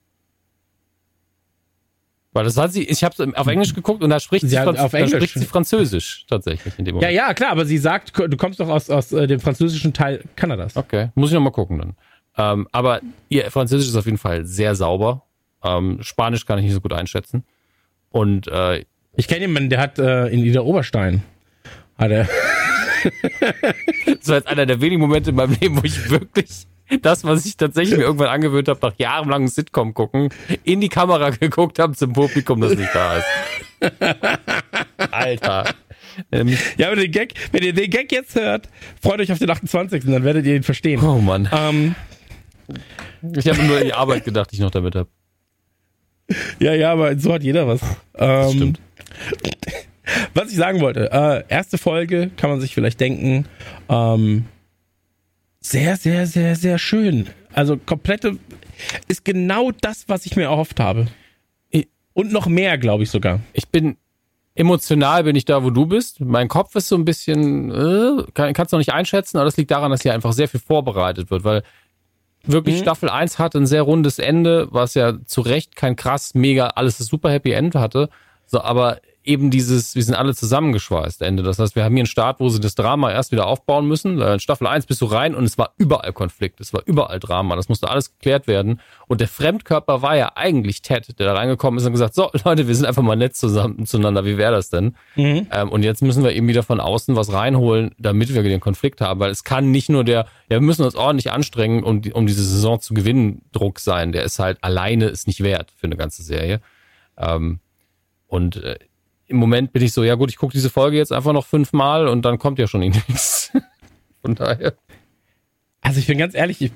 Weil das hat sie, ich habe auf Englisch geguckt und da spricht sie, Sie Franz, auf da Englisch. spricht sie Französisch tatsächlich in dem ja, Moment. ja, klar, aber sie sagt, du kommst doch aus, aus äh, dem französischen Teil Kanadas. Okay, muss ich noch mal gucken dann. Ähm, aber ihr Französisch ist auf jeden Fall sehr sauber. Ähm, Spanisch kann ich nicht so gut einschätzen. Und äh, Ich kenne jemanden, der hat äh, in Ida Oberstein, hat er, das war jetzt einer der wenigen Momente in meinem Leben, wo ich wirklich das, was ich tatsächlich mir irgendwann angewöhnt habe, nach jahrelangem Sitcom gucken, in die Kamera geguckt habe zum Publikum, das nicht da ist. Alter. Ähm, ja, aber den Gag, wenn ihr den Gag jetzt hört, freut euch auf den 28. Dann werdet ihr ihn verstehen. oh Mann. Ähm, Ich habe nur an die Arbeit gedacht, die ich noch damit habe. ja, ja, aber so hat jeder was. Ähm, stimmt. Was ich sagen wollte, äh, erste Folge kann man sich vielleicht denken, ähm, sehr, sehr, sehr, sehr schön. Also komplette, ist genau das, was ich mir erhofft habe. Und noch mehr, glaube ich sogar. Ich bin emotional bin ich da, wo du bist. Mein Kopf ist so ein bisschen, äh, kann, kannst du noch nicht einschätzen, aber das liegt daran, dass hier einfach sehr viel vorbereitet wird, weil wirklich Mhm. Staffel 1 hatte ein sehr rundes Ende, was ja zu Recht kein krass, mega, alles ist super Happy End hatte. So, aber eben dieses, wir sind alle zusammengeschweißt Ende. Das heißt, wir haben hier einen Start, wo sie das Drama erst wieder aufbauen müssen. Äh, In Staffel 1 bist du rein und es war überall Konflikt, es war überall Drama. Das musste alles geklärt werden. Und der Fremdkörper war ja eigentlich Ted, der da reingekommen ist und gesagt, so Leute, wir sind einfach mal nett zusammen zueinander. Wie wäre das denn? Ähm, und jetzt müssen wir eben wieder von außen was reinholen, damit wir den Konflikt haben, weil es kann nicht nur der, ja, wir müssen uns ordentlich anstrengen, um, um diese Saison zu gewinnen, Druck sein. Der ist halt alleine ist nicht wert für eine ganze Serie. Ähm, und äh, im Moment bin ich so, ja gut, ich gucke diese Folge jetzt einfach noch fünfmal und dann kommt ja schon nichts. Von daher. Also ich bin ganz ehrlich, ich,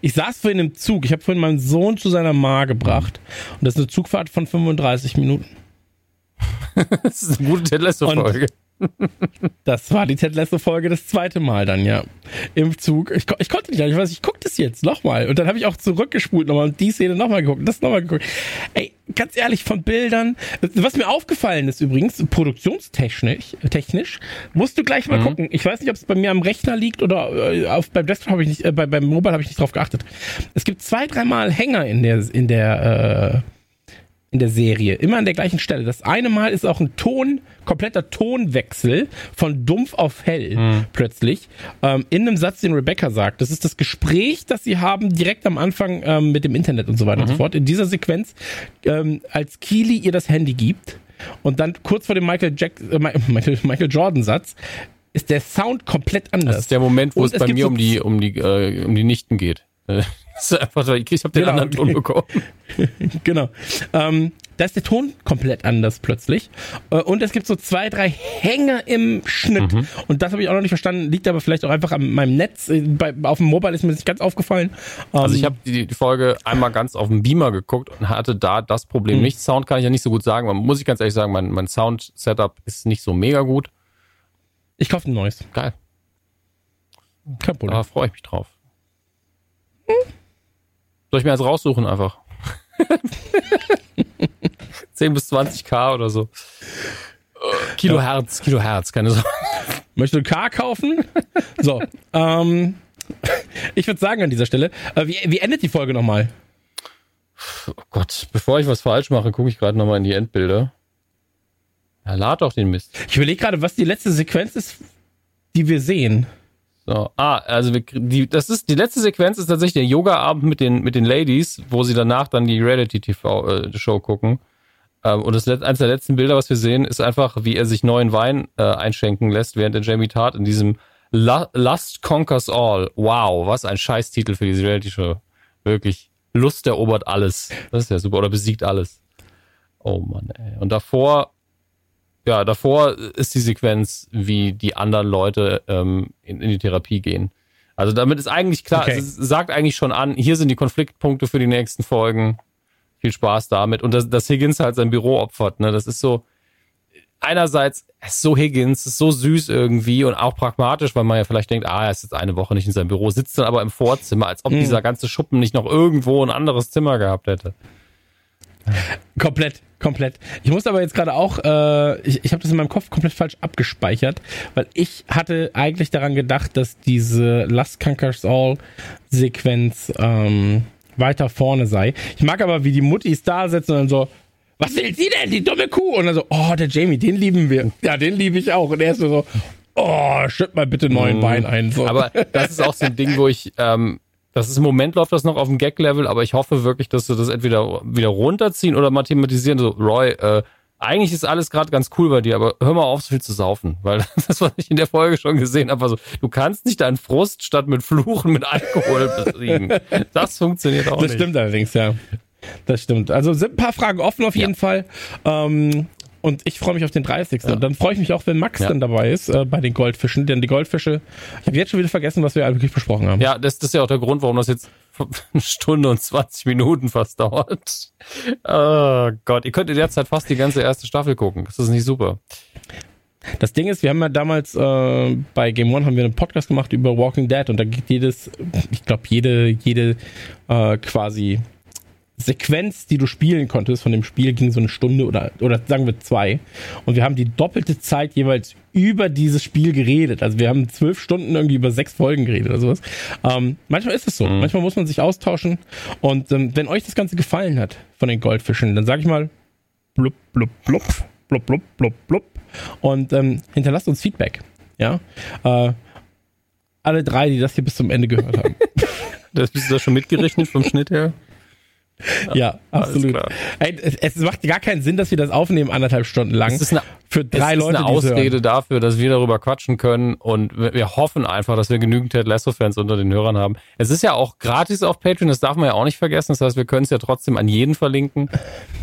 ich saß vorhin im Zug. Ich habe vorhin meinen Sohn zu seiner Ma gebracht. Und das ist eine Zugfahrt von 35 Minuten. Das ist eine gute Ted Lasso-Folge. Das war die Ted Lasso-Folge das zweite Mal dann, ja. Im Zug. Ich, ich konnte nicht, ich weiß, ich guck das jetzt nochmal. Und dann habe ich auch zurückgespult nochmal und die Szene nochmal geguckt und das nochmal geguckt. Ey, ganz ehrlich, von Bildern, was mir aufgefallen ist übrigens, produktionstechnisch, technisch, musst du gleich mal gucken. Ich weiß nicht, ob es bei mir am Rechner liegt oder äh, auf, beim Desktop habe ich nicht, äh, bei, beim Mobile habe ich nicht drauf geachtet. Es gibt zwei, dreimal Hänger in der, in der, äh, in der Serie. Immer an der gleichen Stelle. Das eine Mal ist auch ein Ton, kompletter Tonwechsel von dumpf auf hell plötzlich. Ähm, in einem Satz, den Rebecca sagt. Das ist das Gespräch, das sie haben direkt am Anfang ähm, mit dem Internet und so weiter und so fort. In dieser Sequenz, ähm, als Keely ihr das Handy gibt und dann kurz vor dem Michael, Jack, äh, Michael, Michael Jordan Satz ist der Sound komplett anders. Das ist der Moment, wo Und es bei mir so um die, um die, äh, um die Nichten geht. Das ist einfach, ich, habe den Genau. anderen Ton bekommen. genau. Ähm, da ist der Ton komplett anders plötzlich. Äh, und es gibt so zwei, drei Hänger im Schnitt. Mhm. Und das habe ich auch noch nicht verstanden. Liegt aber vielleicht auch einfach an meinem Netz. Äh, Bei, auf dem Mobile ist mir das nicht ganz aufgefallen. Ähm, Also ich habe die, die Folge einmal ganz auf dem Beamer geguckt und hatte da das Problem Mhm. nicht. Sound kann ich ja nicht so gut sagen. Man muss ich ganz ehrlich sagen, mein, mein Sound-Setup ist nicht so mega gut. ich kaufe ein neues. Geil. Kein Problem. Da freue ich mich drauf. Soll ich mir jetzt raussuchen einfach? 10 bis 20k oder so. Kilohertz, Kilohertz, keine Sorge. Möchtest du Car kaufen? so. ähm, ich würde sagen an dieser Stelle, äh, wie, wie endet die Folge nochmal? Oh Gott, bevor ich was falsch mache, gucke ich gerade nochmal in die Endbilder. Ja, lad doch den Mist. Ich überlege gerade, was die letzte Sequenz ist, die wir sehen. So, ah, also wir, die, das ist die letzte Sequenz ist tatsächlich der Yoga-Abend mit den mit den Ladies, wo sie danach dann die Reality-TV-Show gucken. Ähm, und das eines der letzten Bilder, was wir sehen, ist einfach, wie er sich neuen Wein äh, einschenken lässt, während der Jamie Tart in diesem Lust Conquers All. Wow, was ein Scheißtitel für diese Reality-Show. Wirklich. Lust erobert alles. Das ist ja super. Oder besiegt alles. Oh Mann, ey. Und davor ja, davor ist die Sequenz, wie die anderen Leute ähm, in, in die Therapie gehen. Also damit ist eigentlich klar, Okay. es sagt eigentlich schon an, hier sind die Konfliktpunkte für die nächsten Folgen. Viel Spaß damit. Und dass, dass Higgins halt sein Büro opfert, ne, das ist so, einerseits, ist so Higgins, ist so süß irgendwie und auch pragmatisch, weil man ja vielleicht denkt, ah, er ist jetzt eine Woche nicht in seinem Büro, sitzt dann aber im Vorzimmer, als ob dieser ganze Schuppen nicht noch irgendwo ein anderes Zimmer gehabt hätte. Komplett, komplett. Ich muss aber jetzt gerade auch, äh, ich, ich habe das in meinem Kopf komplett falsch abgespeichert, weil ich hatte eigentlich daran gedacht, dass diese Last Conquers All Sequenz ähm, weiter vorne sei. Ich mag aber, wie die Muttis da sitzen und dann so, was will sie denn, die dumme Kuh? Und dann so, oh, der Jamie, den lieben wir. Ja, den liebe ich auch. Und er ist so, so oh, schütt mal bitte neuen Wein ein. So. Aber das ist auch so ein Ding, wo ich, ähm, das ist im Moment läuft das noch auf dem Gag-Level, aber ich hoffe wirklich, dass sie das entweder wieder runterziehen oder mathematisieren. So, Roy, äh, eigentlich ist alles gerade ganz cool bei dir, aber hör mal auf, so viel zu saufen. Weil das, was ich in der Folge schon gesehen habe, war so, du kannst nicht deinen Frust statt mit Fluchen mit Alkohol besiegen. Das funktioniert auch Das nicht. stimmt allerdings, ja. Das stimmt. Also sind ein paar Fragen offen auf jeden Ja. Fall. Ähm, und ich freue mich auf den 30. Ja. Und dann freue ich mich auch, wenn Max Ja. dann dabei ist äh, bei den Goldfischen. Denn die Goldfische, ich habe jetzt schon wieder vergessen, was wir wirklich besprochen haben. Ja, das, das ist ja auch der Grund, warum das jetzt eine Stunde und 20 Minuten fast dauert. Oh Gott, ihr könnt in der Zeit fast die ganze erste Staffel gucken. Das ist nicht super. Das Ding ist, wir haben ja damals äh, bei Game One haben wir einen Podcast gemacht über Walking Dead und da geht jedes, ich glaube, jede, jede äh, quasi Sequenz, die du spielen konntest von dem Spiel, ging so eine Stunde oder, oder sagen wir zwei. Und wir haben die doppelte Zeit jeweils über dieses Spiel geredet. Also wir haben zwölf Stunden irgendwie über sechs Folgen geredet oder sowas. Ähm, manchmal ist es so. Manchmal muss man sich austauschen. Und ähm, wenn euch das Ganze gefallen hat von den Goldfischen, dann sag ich mal blub, blub, blub, blub, blub, blub, blub. Und ähm, hinterlasst uns Feedback. Ja. Äh, alle drei, die das hier bis zum Ende gehört haben. Das bist du da schon mitgerechnet vom Schnitt her? Ja, absolut. klar. Ey, es, macht gar keinen Sinn, dass wir das aufnehmen, anderthalb Stunden lang. Es ist eine, für drei es Leute, ist eine. Ausrede dafür, dass wir darüber quatschen können und wir hoffen einfach, dass wir genügend Ted Lasso-Fans unter den Hörern haben. Es ist ja auch gratis auf Patreon, das darf man ja auch nicht vergessen. Das heißt, wir können es ja trotzdem an jeden verlinken.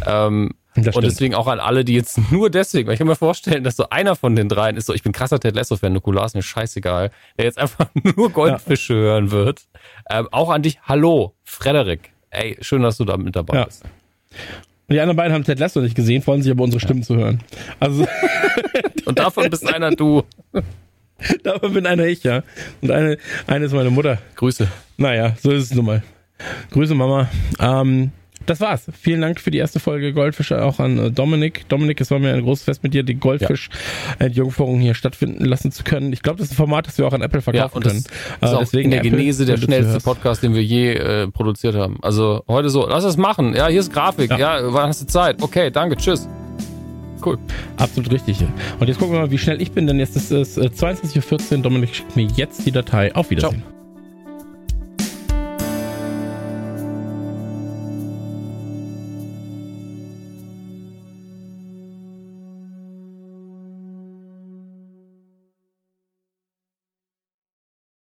Ähm, Das und deswegen auch an alle, die jetzt nur deswegen, weil ich kann mir vorstellen, dass so einer von den dreien ist so, ich bin krasser Ted Lasso-Fan, Nukular ist mir scheißegal, der jetzt einfach nur Goldfische hören wird. Ähm, auch an dich, hallo, Frederik. Ey, schön, dass du da mit dabei Ja. bist. Und die anderen beiden haben Ted Lasso nicht gesehen, freuen sich aber unsere Stimmen zu hören. Also Und davon bist einer du. davon bin einer ich, ja. Und eine, eine ist meine Mutter. Grüße. Naja, so ist es nun mal. Grüße Mama. Ähm, das war's. Vielen Dank für die erste Folge Goldfische auch an äh, Dominik. Dominik, es war mir ein großes Fest mit dir, die Goldfisch-Entjungferung hier stattfinden lassen zu können. Ich glaube, das ist ein Format, das wir auch an Apple Ja, verkaufen das können. ist Äh, deswegen in der Apple, Genese der schnellste. Podcast, den wir je äh, produziert haben. Also heute so, lass es machen. Ja, hier ist Grafik. Ja, Ja. wann hast du Zeit? Okay, danke, tschüss. Cool. Absolut richtig. Und jetzt gucken wir mal, wie schnell ich bin, denn jetzt ist es äh, 22.14 Uhr. Dominik schickt mir jetzt die Datei. Auf Wiedersehen. Ciao.